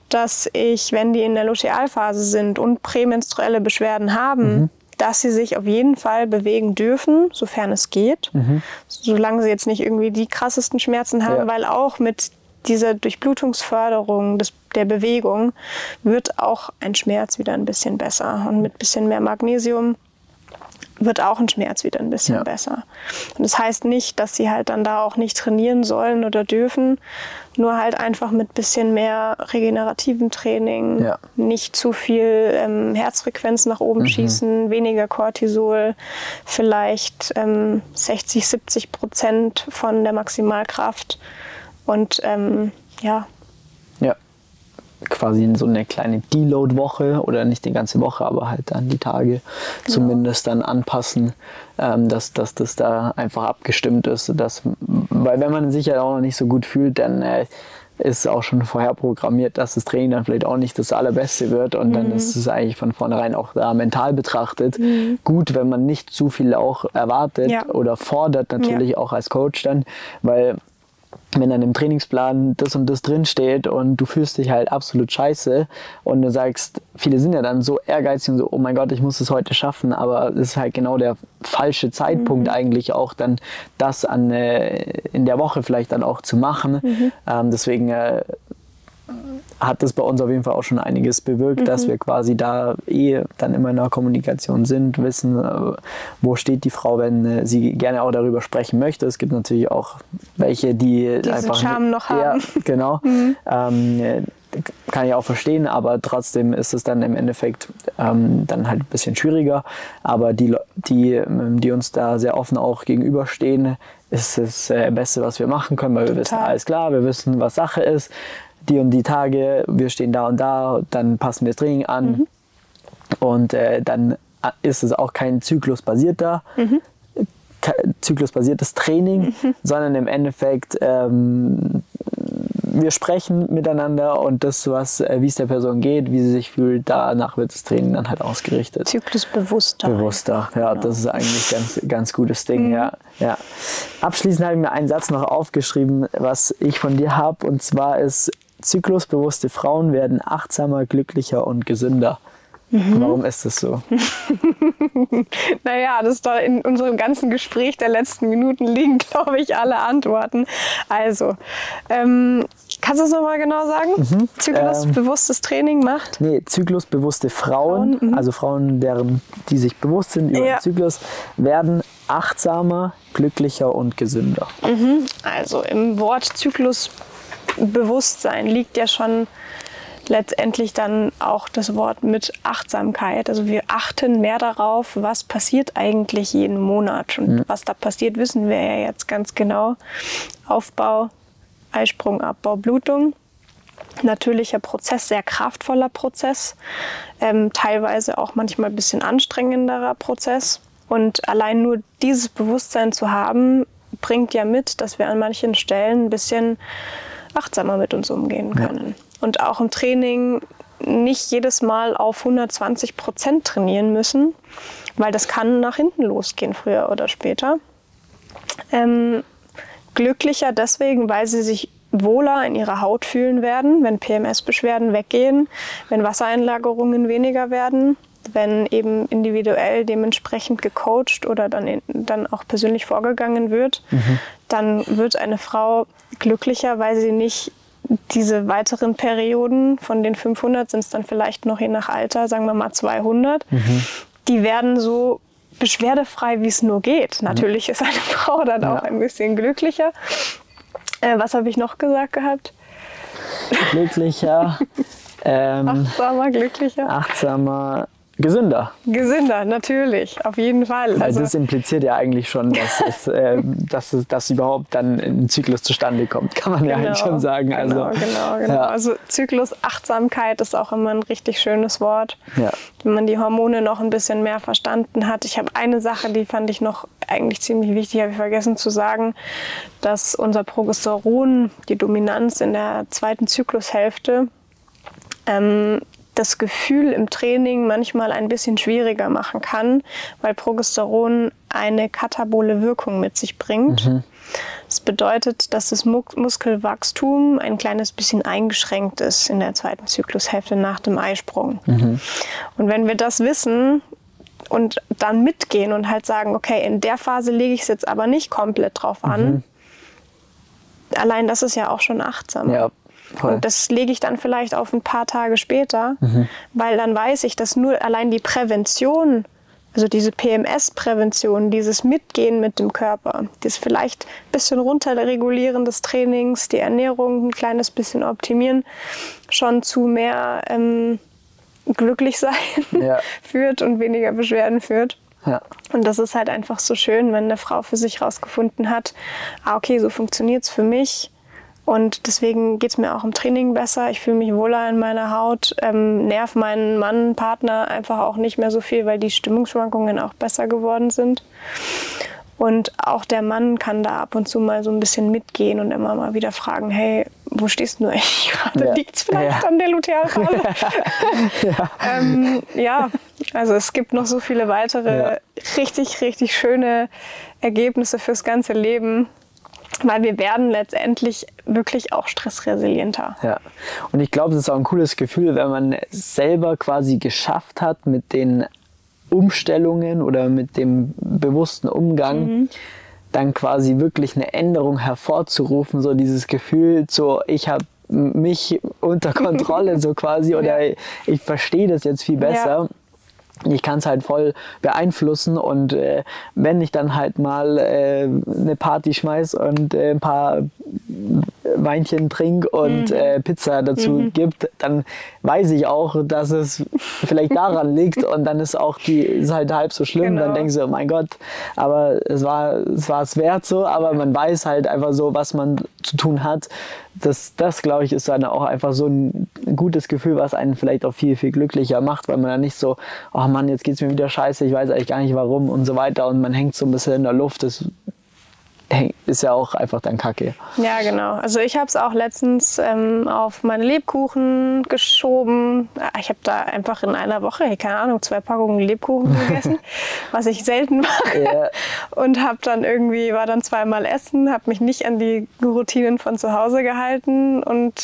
[SPEAKER 2] dass ich, wenn die in der Lutealphase sind und prämenstruelle Beschwerden haben, mhm. Dass sie sich auf jeden Fall bewegen dürfen, sofern es geht. Mhm. Solange sie jetzt nicht irgendwie die krassesten Schmerzen haben, ja. weil auch mit dieser Durchblutungsförderung des, der Bewegung wird auch ein Schmerz wieder ein bisschen besser. Und mit ein bisschen mehr Magnesium wird auch ein Schmerz wieder ein bisschen ja. besser. Und das heißt nicht, dass sie halt dann da auch nicht trainieren sollen oder dürfen, nur halt einfach mit bisschen mehr regenerativen Training, ja. nicht zu viel ähm, Herzfrequenz nach oben mhm. schießen, weniger Cortisol, vielleicht ähm, 60, 70 Prozent von der Maximalkraft und ähm, ja.
[SPEAKER 1] Quasi so eine kleine Deload-Woche oder nicht die ganze Woche, aber halt dann die Tage genau. zumindest dann anpassen, ähm, dass, dass das da einfach abgestimmt ist. Dass, weil wenn man sich ja auch noch nicht so gut fühlt, dann äh, ist auch schon vorher programmiert, dass das Training dann vielleicht auch nicht das allerbeste wird und mhm. dann ist es eigentlich von vornherein auch da mental betrachtet mhm. gut, wenn man nicht zu viel auch erwartet ja. oder fordert natürlich ja. auch als Coach dann, weil wenn dann im Trainingsplan das und das drinsteht und du fühlst dich halt absolut scheiße und du sagst, viele sind ja dann so ehrgeizig und so, oh mein Gott, ich muss es heute schaffen, aber es ist halt genau der falsche Zeitpunkt mhm. eigentlich auch dann das an, äh, in der Woche vielleicht dann auch zu machen. Mhm. Ähm, deswegen äh, hat das bei uns auf jeden Fall auch schon einiges bewirkt, mhm. dass wir quasi da eh dann immer in der Kommunikation sind, wissen, äh, wo steht die Frau, wenn äh, sie gerne auch darüber sprechen möchte. Es gibt natürlich auch welche, die
[SPEAKER 2] Diesen
[SPEAKER 1] einfach
[SPEAKER 2] Charme noch haben.
[SPEAKER 1] genau. Mhm. Ähm, kann ich auch verstehen, aber trotzdem ist es dann im Endeffekt ähm, dann halt ein bisschen schwieriger. Aber die, die, ähm, die uns da sehr offen auch gegenüberstehen, ist das äh, Beste, was wir machen können, weil Total. wir wissen, alles klar, wir wissen, was Sache ist die und die Tage, wir stehen da und da, dann passen wir das Training an. Mhm. Und äh, dann ist es auch kein zyklusbasierter, mhm. zyklusbasiertes Training, mhm. sondern im Endeffekt ähm, wir sprechen miteinander und das, was, äh, wie es der Person geht, wie sie sich fühlt, danach wird das Training dann halt ausgerichtet.
[SPEAKER 2] Zyklusbewusster.
[SPEAKER 1] Bewusster, ja, genau. das ist eigentlich ganz, ganz gutes Ding, mhm. ja, ja. Abschließend habe ich mir einen Satz noch aufgeschrieben, was ich von dir habe, und zwar ist Zyklusbewusste Frauen werden achtsamer, glücklicher und gesünder. Mhm. Warum ist das so?
[SPEAKER 2] naja, das da in unserem ganzen Gespräch der letzten Minuten liegen, glaube ich, alle Antworten. Also, ähm, kannst du es nochmal genau sagen? Mhm. Zyklusbewusstes ähm, Training macht?
[SPEAKER 1] Nee, zyklusbewusste Frauen, Frauen mhm. also Frauen, deren, die sich bewusst sind über ja. den Zyklus, werden achtsamer, glücklicher und gesünder.
[SPEAKER 2] Mhm. Also im Wort Zyklus Bewusstsein liegt ja schon letztendlich dann auch das Wort mit Achtsamkeit. Also wir achten mehr darauf, was passiert eigentlich jeden Monat. Und mhm. was da passiert, wissen wir ja jetzt ganz genau. Aufbau, Eisprung, Abbau, Blutung. Natürlicher Prozess, sehr kraftvoller Prozess, ähm, teilweise auch manchmal ein bisschen anstrengenderer Prozess. Und allein nur dieses Bewusstsein zu haben, bringt ja mit, dass wir an manchen Stellen ein bisschen achtsamer mit uns umgehen können. Ja. Und auch im Training nicht jedes Mal auf 120 Prozent trainieren müssen, weil das kann nach hinten losgehen, früher oder später. Ähm, glücklicher deswegen, weil sie sich wohler in ihrer Haut fühlen werden, wenn PMS-Beschwerden weggehen, wenn Wassereinlagerungen weniger werden, wenn eben individuell dementsprechend gecoacht oder dann, in, dann auch persönlich vorgegangen wird, mhm. dann wird eine Frau glücklicher, weil sie nicht diese weiteren Perioden, von den 500 sind es dann vielleicht noch je nach Alter, sagen wir mal 200, mhm. die werden so beschwerdefrei, wie es nur geht. Mhm. Natürlich ist eine Frau dann ja. auch ein bisschen glücklicher. Äh, was habe ich noch gesagt gehabt?
[SPEAKER 1] Glücklicher.
[SPEAKER 2] ähm, achtsamer, glücklicher.
[SPEAKER 1] Achtsamer, Gesünder.
[SPEAKER 2] Gesünder, natürlich, auf jeden Fall.
[SPEAKER 1] Weil also das impliziert ja eigentlich schon, dass, es, äh, dass, es, dass überhaupt dann ein Zyklus zustande kommt, kann man ja eigentlich schon sagen.
[SPEAKER 2] Genau, also, genau, genau. Ja. Also Zyklus, Achtsamkeit ist auch immer ein richtig schönes Wort. Ja. Wenn man die Hormone noch ein bisschen mehr verstanden hat. Ich habe eine Sache, die fand ich noch eigentlich ziemlich wichtig, habe ich vergessen zu sagen, dass unser Progesteron, die Dominanz in der zweiten Zyklushälfte, ähm, das Gefühl im Training manchmal ein bisschen schwieriger machen kann, weil Progesteron eine katabole Wirkung mit sich bringt. Mhm. Das bedeutet, dass das Muskelwachstum ein kleines bisschen eingeschränkt ist in der zweiten Zyklushälfte nach dem Eisprung. Mhm. Und wenn wir das wissen und dann mitgehen und halt sagen, okay, in der Phase lege ich es jetzt aber nicht komplett drauf an, mhm. allein das ist ja auch schon achtsam. Ja. Voll. Und das lege ich dann vielleicht auf ein paar Tage später, mhm. weil dann weiß ich, dass nur allein die Prävention, also diese PMS-Prävention, dieses Mitgehen mit dem Körper, das vielleicht ein bisschen runterregulieren des Trainings, die Ernährung ein kleines bisschen optimieren, schon zu mehr ähm, glücklich sein ja. führt und weniger Beschwerden führt. Ja. Und das ist halt einfach so schön, wenn eine Frau für sich herausgefunden hat, ah, okay, so funktioniert es für mich Und deswegen geht es mir auch im Training besser. Ich fühle mich wohler in meiner Haut, ähm, nerv meinen Mann, Partner einfach auch nicht mehr so viel, weil die Stimmungsschwankungen auch besser geworden sind. Und auch der Mann kann da ab und zu mal so ein bisschen mitgehen und immer mal wieder fragen, hey, wo stehst du eigentlich gerade? Ja. Liegt es vielleicht ja. an der Lutealphase? ja. ähm, ja, also es gibt noch so viele weitere richtig, richtig schöne Ergebnisse fürs ganze Leben. Weil wir werden letztendlich wirklich auch stressresilienter.
[SPEAKER 1] Ja, und ich glaube, es ist auch ein cooles Gefühl, wenn man selber quasi geschafft hat, mit den Umstellungen oder mit dem bewussten Umgang mhm. dann quasi wirklich eine Änderung hervorzurufen, so dieses Gefühl, so ich habe mich unter Kontrolle so quasi oder ja. ich, ich verstehe das jetzt viel besser. Ja ich kann es halt voll beeinflussen und äh, wenn ich dann halt mal äh, eine Party schmeiß und äh, ein paar Weinchen trink und mhm. Äh, Pizza dazu mhm. gibt, dann weiß ich auch, dass es vielleicht daran liegt und dann ist auch die ist halt halb so schlimm. Genau. Dann denkst du, oh mein Gott, aber es war es war es wert so, aber man weiß halt einfach so, was man zu tun hat. Das, das glaube ich, ist dann auch einfach so ein gutes Gefühl, was einen vielleicht auch viel, viel glücklicher macht, weil man dann nicht so, oh Mann, jetzt geht es mir wieder scheiße, ich weiß eigentlich gar nicht warum und so weiter und man hängt so ein bisschen in der Luft. Das ist ja auch einfach dann Kacke.
[SPEAKER 2] Ja, genau. Also ich habe es auch letztens ähm, auf meine Lebkuchen geschoben. Ich habe da einfach in einer Woche, keine Ahnung, zwei Packungen Lebkuchen gegessen, was ich selten mache. Yeah. Und habe dann irgendwie, war dann zweimal essen, habe mich nicht an die Routinen von zu Hause gehalten und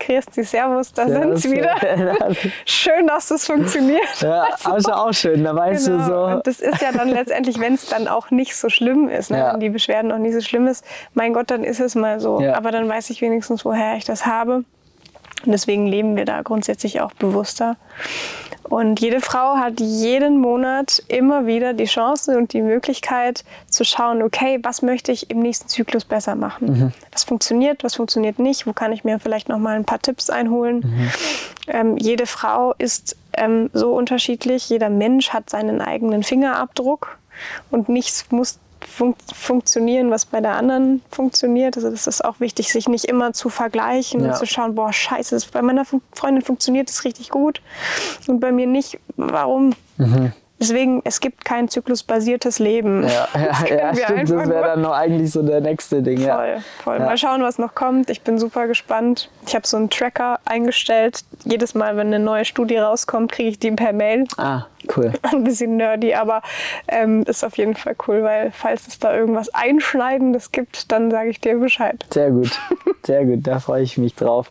[SPEAKER 2] Christi, Servus, da sind sie wieder. schön, dass das funktioniert.
[SPEAKER 1] Ja, also auch schön, da weißt genau. du so.
[SPEAKER 2] Und das ist ja dann letztendlich, wenn es dann auch nicht so schlimm ist, ne? Ja. wenn die Beschwerden noch nicht so schlimm ist, mein Gott, dann ist es mal so. Ja. Aber dann weiß ich wenigstens, woher ich das habe. Und deswegen leben wir da grundsätzlich auch bewusster. Und jede Frau hat jeden Monat immer wieder die Chance und die Möglichkeit zu schauen, okay, was möchte ich im nächsten Zyklus besser machen? Mhm. Was funktioniert, was funktioniert nicht? Wo kann ich mir vielleicht noch mal ein paar Tipps einholen? Mhm. Ähm, jede Frau ist ähm, so unterschiedlich. Jeder Mensch hat seinen eigenen Fingerabdruck und nichts muss fun funktionieren, was bei der anderen funktioniert. Also das ist auch wichtig, sich nicht immer zu vergleichen ja. und zu schauen, boah, scheiße, bei meiner Freundin funktioniert das richtig gut und bei mir nicht. Warum? Mhm. Deswegen, es gibt kein zyklusbasiertes Leben.
[SPEAKER 1] Ja, ja, ja stimmt. Das wäre dann noch eigentlich so der nächste Ding.
[SPEAKER 2] Voll, ja. voll. Mal schauen, was noch kommt. Ich bin super gespannt. Ich habe so einen Tracker eingestellt. Jedes Mal, wenn eine neue Studie rauskommt, kriege ich die per Mail.
[SPEAKER 1] Ah, cool.
[SPEAKER 2] Ein bisschen nerdy, aber ähm, ist auf jeden Fall cool, weil falls es da irgendwas Einschneidendes gibt, dann sage ich dir Bescheid.
[SPEAKER 1] Sehr gut, sehr gut. Da freue ich mich drauf.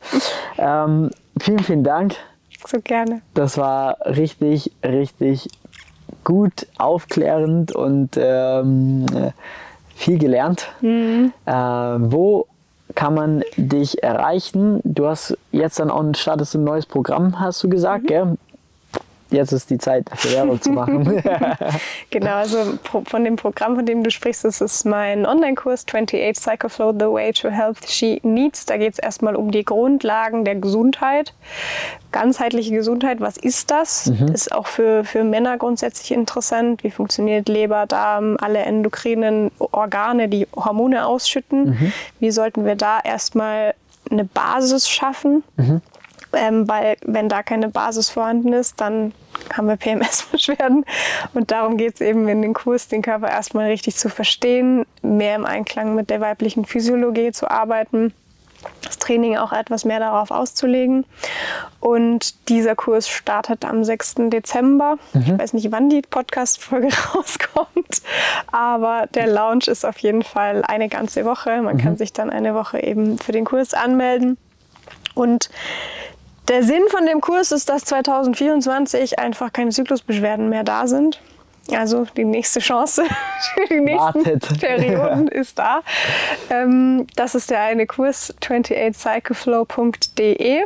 [SPEAKER 1] Ähm, vielen, vielen Dank.
[SPEAKER 2] So gerne.
[SPEAKER 1] Das war richtig, richtig gut, aufklärend und ähm, viel gelernt. Mhm. Äh, wo kann man dich erreichen? Du hast jetzt dann auch startest ein neues Programm, hast du gesagt, mhm. gell? Jetzt ist die Zeit für Werbung zu machen.
[SPEAKER 2] genau, also von dem Programm, von dem du sprichst, das ist mein Online-Kurs 28 Psychoflow, The Way to Health She Needs. Da geht es erstmal um die Grundlagen der Gesundheit. Ganzheitliche Gesundheit, was ist das? Mhm. Ist auch für, für Männer grundsätzlich interessant. Wie funktioniert Leber, Darm, alle endokrinen Organe, die Hormone ausschütten? Mhm. Wie sollten wir da erstmal eine Basis schaffen? Mhm ähm, weil wenn da keine Basis vorhanden ist, dann haben wir PMS-Beschwerden. Und darum geht es eben in den Kurs, den Körper erstmal richtig zu verstehen, mehr im Einklang mit der weiblichen Physiologie zu arbeiten das Training auch etwas mehr darauf auszulegen. Und dieser Kurs startet am 6. Dezember. Mhm. Ich weiß nicht, wann die Podcast-Folge rauskommt, aber der Launch ist auf jeden Fall eine ganze Woche. Man mhm. kann sich dann eine Woche eben für den Kurs anmelden. Und der Sinn von dem Kurs ist, dass 2024 einfach keine Zyklusbeschwerden mehr da sind. Also die nächste Chance für die nächsten Wartet. Perioden ist da. Ähm, das ist der eine Kurs 28cycleflow.de.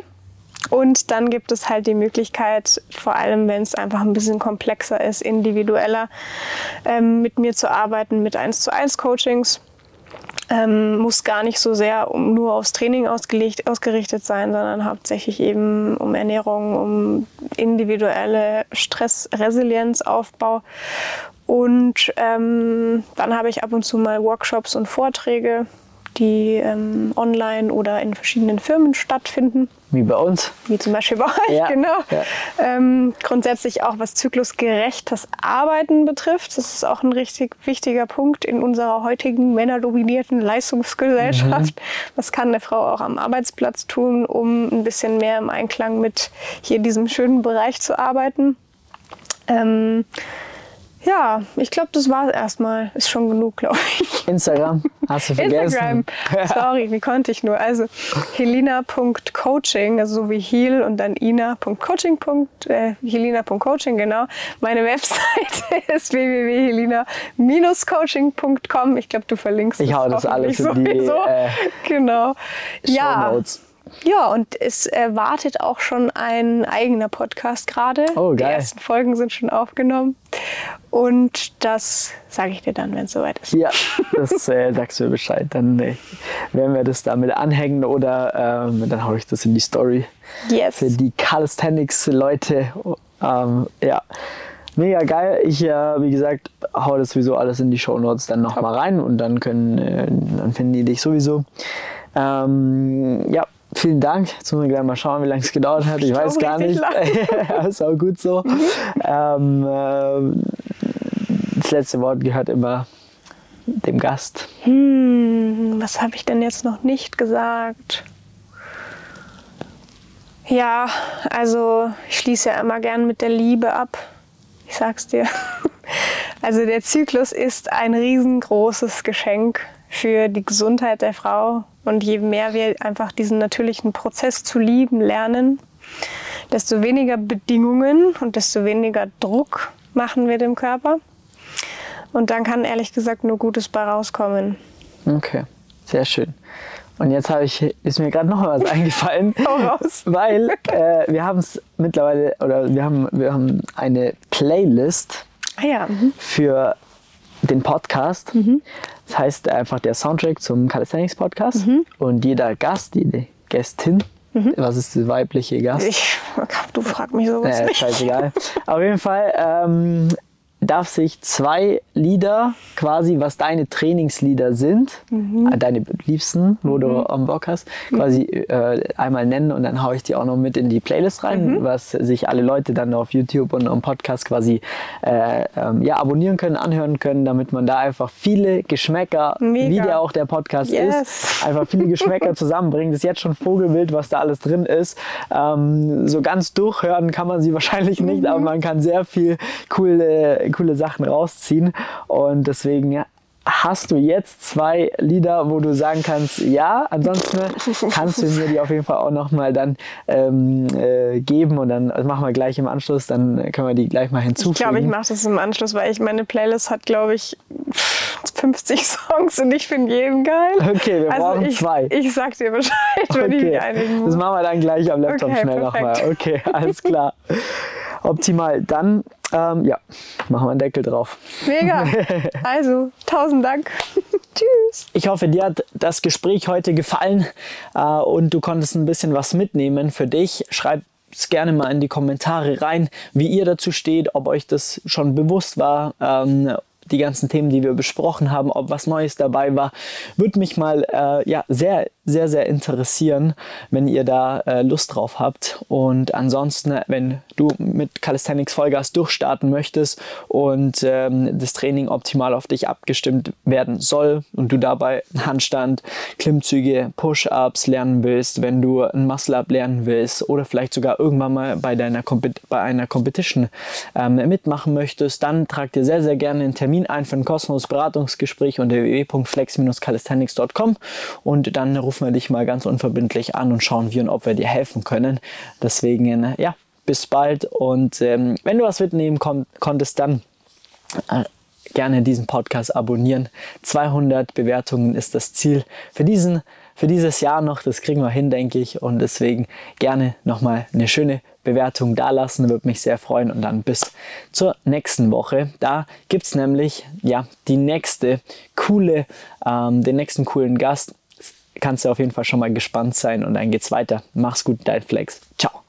[SPEAKER 2] Und dann gibt es halt die Möglichkeit, vor allem wenn es einfach ein bisschen komplexer ist, individueller, ähm, mit mir zu arbeiten, mit 1 zu 1 Coachings. Ähm, muss gar nicht so sehr um, nur aufs Training ausgerichtet sein, sondern hauptsächlich eben um Ernährung, um individuelle Stressresilienzaufbau. Und ähm, dann habe ich ab und zu mal Workshops und Vorträge, die ähm, online oder in verschiedenen Firmen stattfinden.
[SPEAKER 1] Wie bei uns.
[SPEAKER 2] Wie zum Beispiel bei euch, ja, genau. Ja. Ähm, grundsätzlich auch was zyklusgerechtes Arbeiten betrifft. Das ist auch ein richtig wichtiger Punkt in unserer heutigen männerdominierten Leistungsgesellschaft. Mhm. Was kann eine Frau auch am Arbeitsplatz tun, um ein bisschen mehr im Einklang mit hier diesem schönen Bereich zu arbeiten? Ähm, ja, ich glaube, das war es erstmal. Ist schon genug, glaube ich.
[SPEAKER 1] Instagram, hast du vergessen.
[SPEAKER 2] Instagram, sorry, wie konnte ich nur? Also helina.coaching, also so wie heal und dann ina.coaching. Äh, helina.coaching, genau. Meine Webseite ist www.helina-coaching.com. Ich glaube, du verlinkst
[SPEAKER 1] Ich hau das alles in die äh,
[SPEAKER 2] genau. Ja. Notes. Ja, und es erwartet auch schon ein eigener Podcast gerade.
[SPEAKER 1] Oh, geil. Die
[SPEAKER 2] ersten Folgen sind schon aufgenommen. Und das sage ich dir dann, wenn es soweit ist.
[SPEAKER 1] Ja, das äh, sagst du mir Bescheid. Dann äh, werden wir das damit anhängen oder ähm, dann haue ich das in die Story.
[SPEAKER 2] Yes.
[SPEAKER 1] Für die Calisthenics-Leute. Ähm, ja. Mega geil. Ich, äh, wie gesagt, hau das sowieso alles in die Show Notes dann nochmal rein und dann können, äh, dann finden die dich sowieso. Ähm, ja, Vielen Dank. Jetzt müssen wir gleich mal schauen, wie lange es gedauert hat. Ich, ich weiß gar nicht. ist auch gut so. Mhm. Ähm, äh, das letzte Wort gehört immer dem Gast.
[SPEAKER 2] Hm, was habe ich denn jetzt noch nicht gesagt? Ja, also ich schließe ja immer gern mit der Liebe ab. Ich sag's dir. Also der Zyklus ist ein riesengroßes Geschenk für die Gesundheit der Frau. Und je mehr wir einfach diesen natürlichen Prozess zu lieben lernen, desto weniger Bedingungen und desto weniger Druck machen wir dem Körper. Und dann kann ehrlich gesagt nur Gutes bei rauskommen.
[SPEAKER 1] Okay, sehr schön. Und jetzt ich, ist mir gerade noch was eingefallen, weil äh, wir haben es mittlerweile oder wir haben, wir haben eine Playlist
[SPEAKER 2] ah ja. mhm.
[SPEAKER 1] für den Podcast. Mhm. Das heißt einfach der Soundtrack zum Calisthenics Podcast. Mhm. Und jeder Gast, jede Gästin, mhm. was ist der weibliche Gast?
[SPEAKER 2] Ich, du fragst mich sowas.
[SPEAKER 1] Äh, nicht. Scheißegal. Auf jeden Fall ähm, darf sich zwei Lieder, quasi was deine Trainingslieder sind, mhm. äh, deine liebsten, wo mhm. du am Bock hast, quasi äh, einmal nennen und dann haue ich die auch noch mit in die Playlist rein, mhm. was sich alle Leute dann auf YouTube und am Podcast quasi äh, ähm, ja, abonnieren können, anhören können, damit man da einfach viele Geschmäcker, Mega. wie der auch der Podcast yes. ist, einfach viele Geschmäcker zusammenbringt. Das ist jetzt schon Vogelwild, was da alles drin ist. Ähm, so ganz durchhören kann man sie wahrscheinlich nicht, aber mhm. man kann sehr viel coole coole Sachen rausziehen. Und deswegen hast du jetzt zwei Lieder, wo du sagen kannst, ja, ansonsten kannst du mir die auf jeden Fall auch nochmal dann ähm, äh, geben und dann also machen wir gleich im Anschluss, dann können wir die gleich mal hinzufügen.
[SPEAKER 2] Ich glaube, ich mache das im Anschluss, weil ich meine Playlist hat, glaube ich, 50 Songs und ich finde jeden geil.
[SPEAKER 1] Okay, wir also brauchen
[SPEAKER 2] ich,
[SPEAKER 1] zwei.
[SPEAKER 2] Ich sag dir Bescheid, wenn okay. ich mich einigen
[SPEAKER 1] muss. Das machen wir dann gleich am Laptop okay, schnell nochmal. Okay, alles klar. Optimal. Dann ähm, ja, machen wir einen Deckel drauf.
[SPEAKER 2] Mega. Also, tausend Dank. Tschüss.
[SPEAKER 1] Ich hoffe, dir hat das Gespräch heute gefallen äh, und du konntest ein bisschen was mitnehmen für dich. Schreib es gerne mal in die Kommentare rein, wie ihr dazu steht, ob euch das schon bewusst war ähm, die ganzen Themen, die wir besprochen haben, ob was Neues dabei war, würde mich mal äh, ja, sehr, sehr, sehr interessieren, wenn ihr da äh, Lust drauf habt. Und ansonsten, wenn du mit Calisthenics Vollgas durchstarten möchtest und ähm, das Training optimal auf dich abgestimmt werden soll und du dabei Handstand, Klimmzüge, Push-Ups lernen willst, wenn du ein Muscle-Up lernen willst oder vielleicht sogar irgendwann mal bei, deiner bei einer Competition ähm, mitmachen möchtest, dann trag dir sehr, sehr gerne einen Termin ein für ein kostenloses Beratungsgespräch unter www.flex-calisthenics.com und dann rufen wir dich mal ganz unverbindlich an und schauen wie und ob wir dir helfen können. Deswegen, ja, bis bald und ähm, wenn du was mitnehmen kon konntest, dann äh, gerne diesen Podcast abonnieren. 200 Bewertungen ist das Ziel für diesen für dieses Jahr noch. Das kriegen wir hin, denke ich. Und deswegen gerne nochmal eine schöne Bewertung da lassen, würde mich sehr freuen. Und dann bis zur nächsten Woche. Da gibt es nämlich ja, die nächste coole, ähm, den nächsten coolen Gast. Kannst du auf jeden Fall schon mal gespannt sein. Und dann geht's weiter. Mach's gut, dein Flex. Ciao.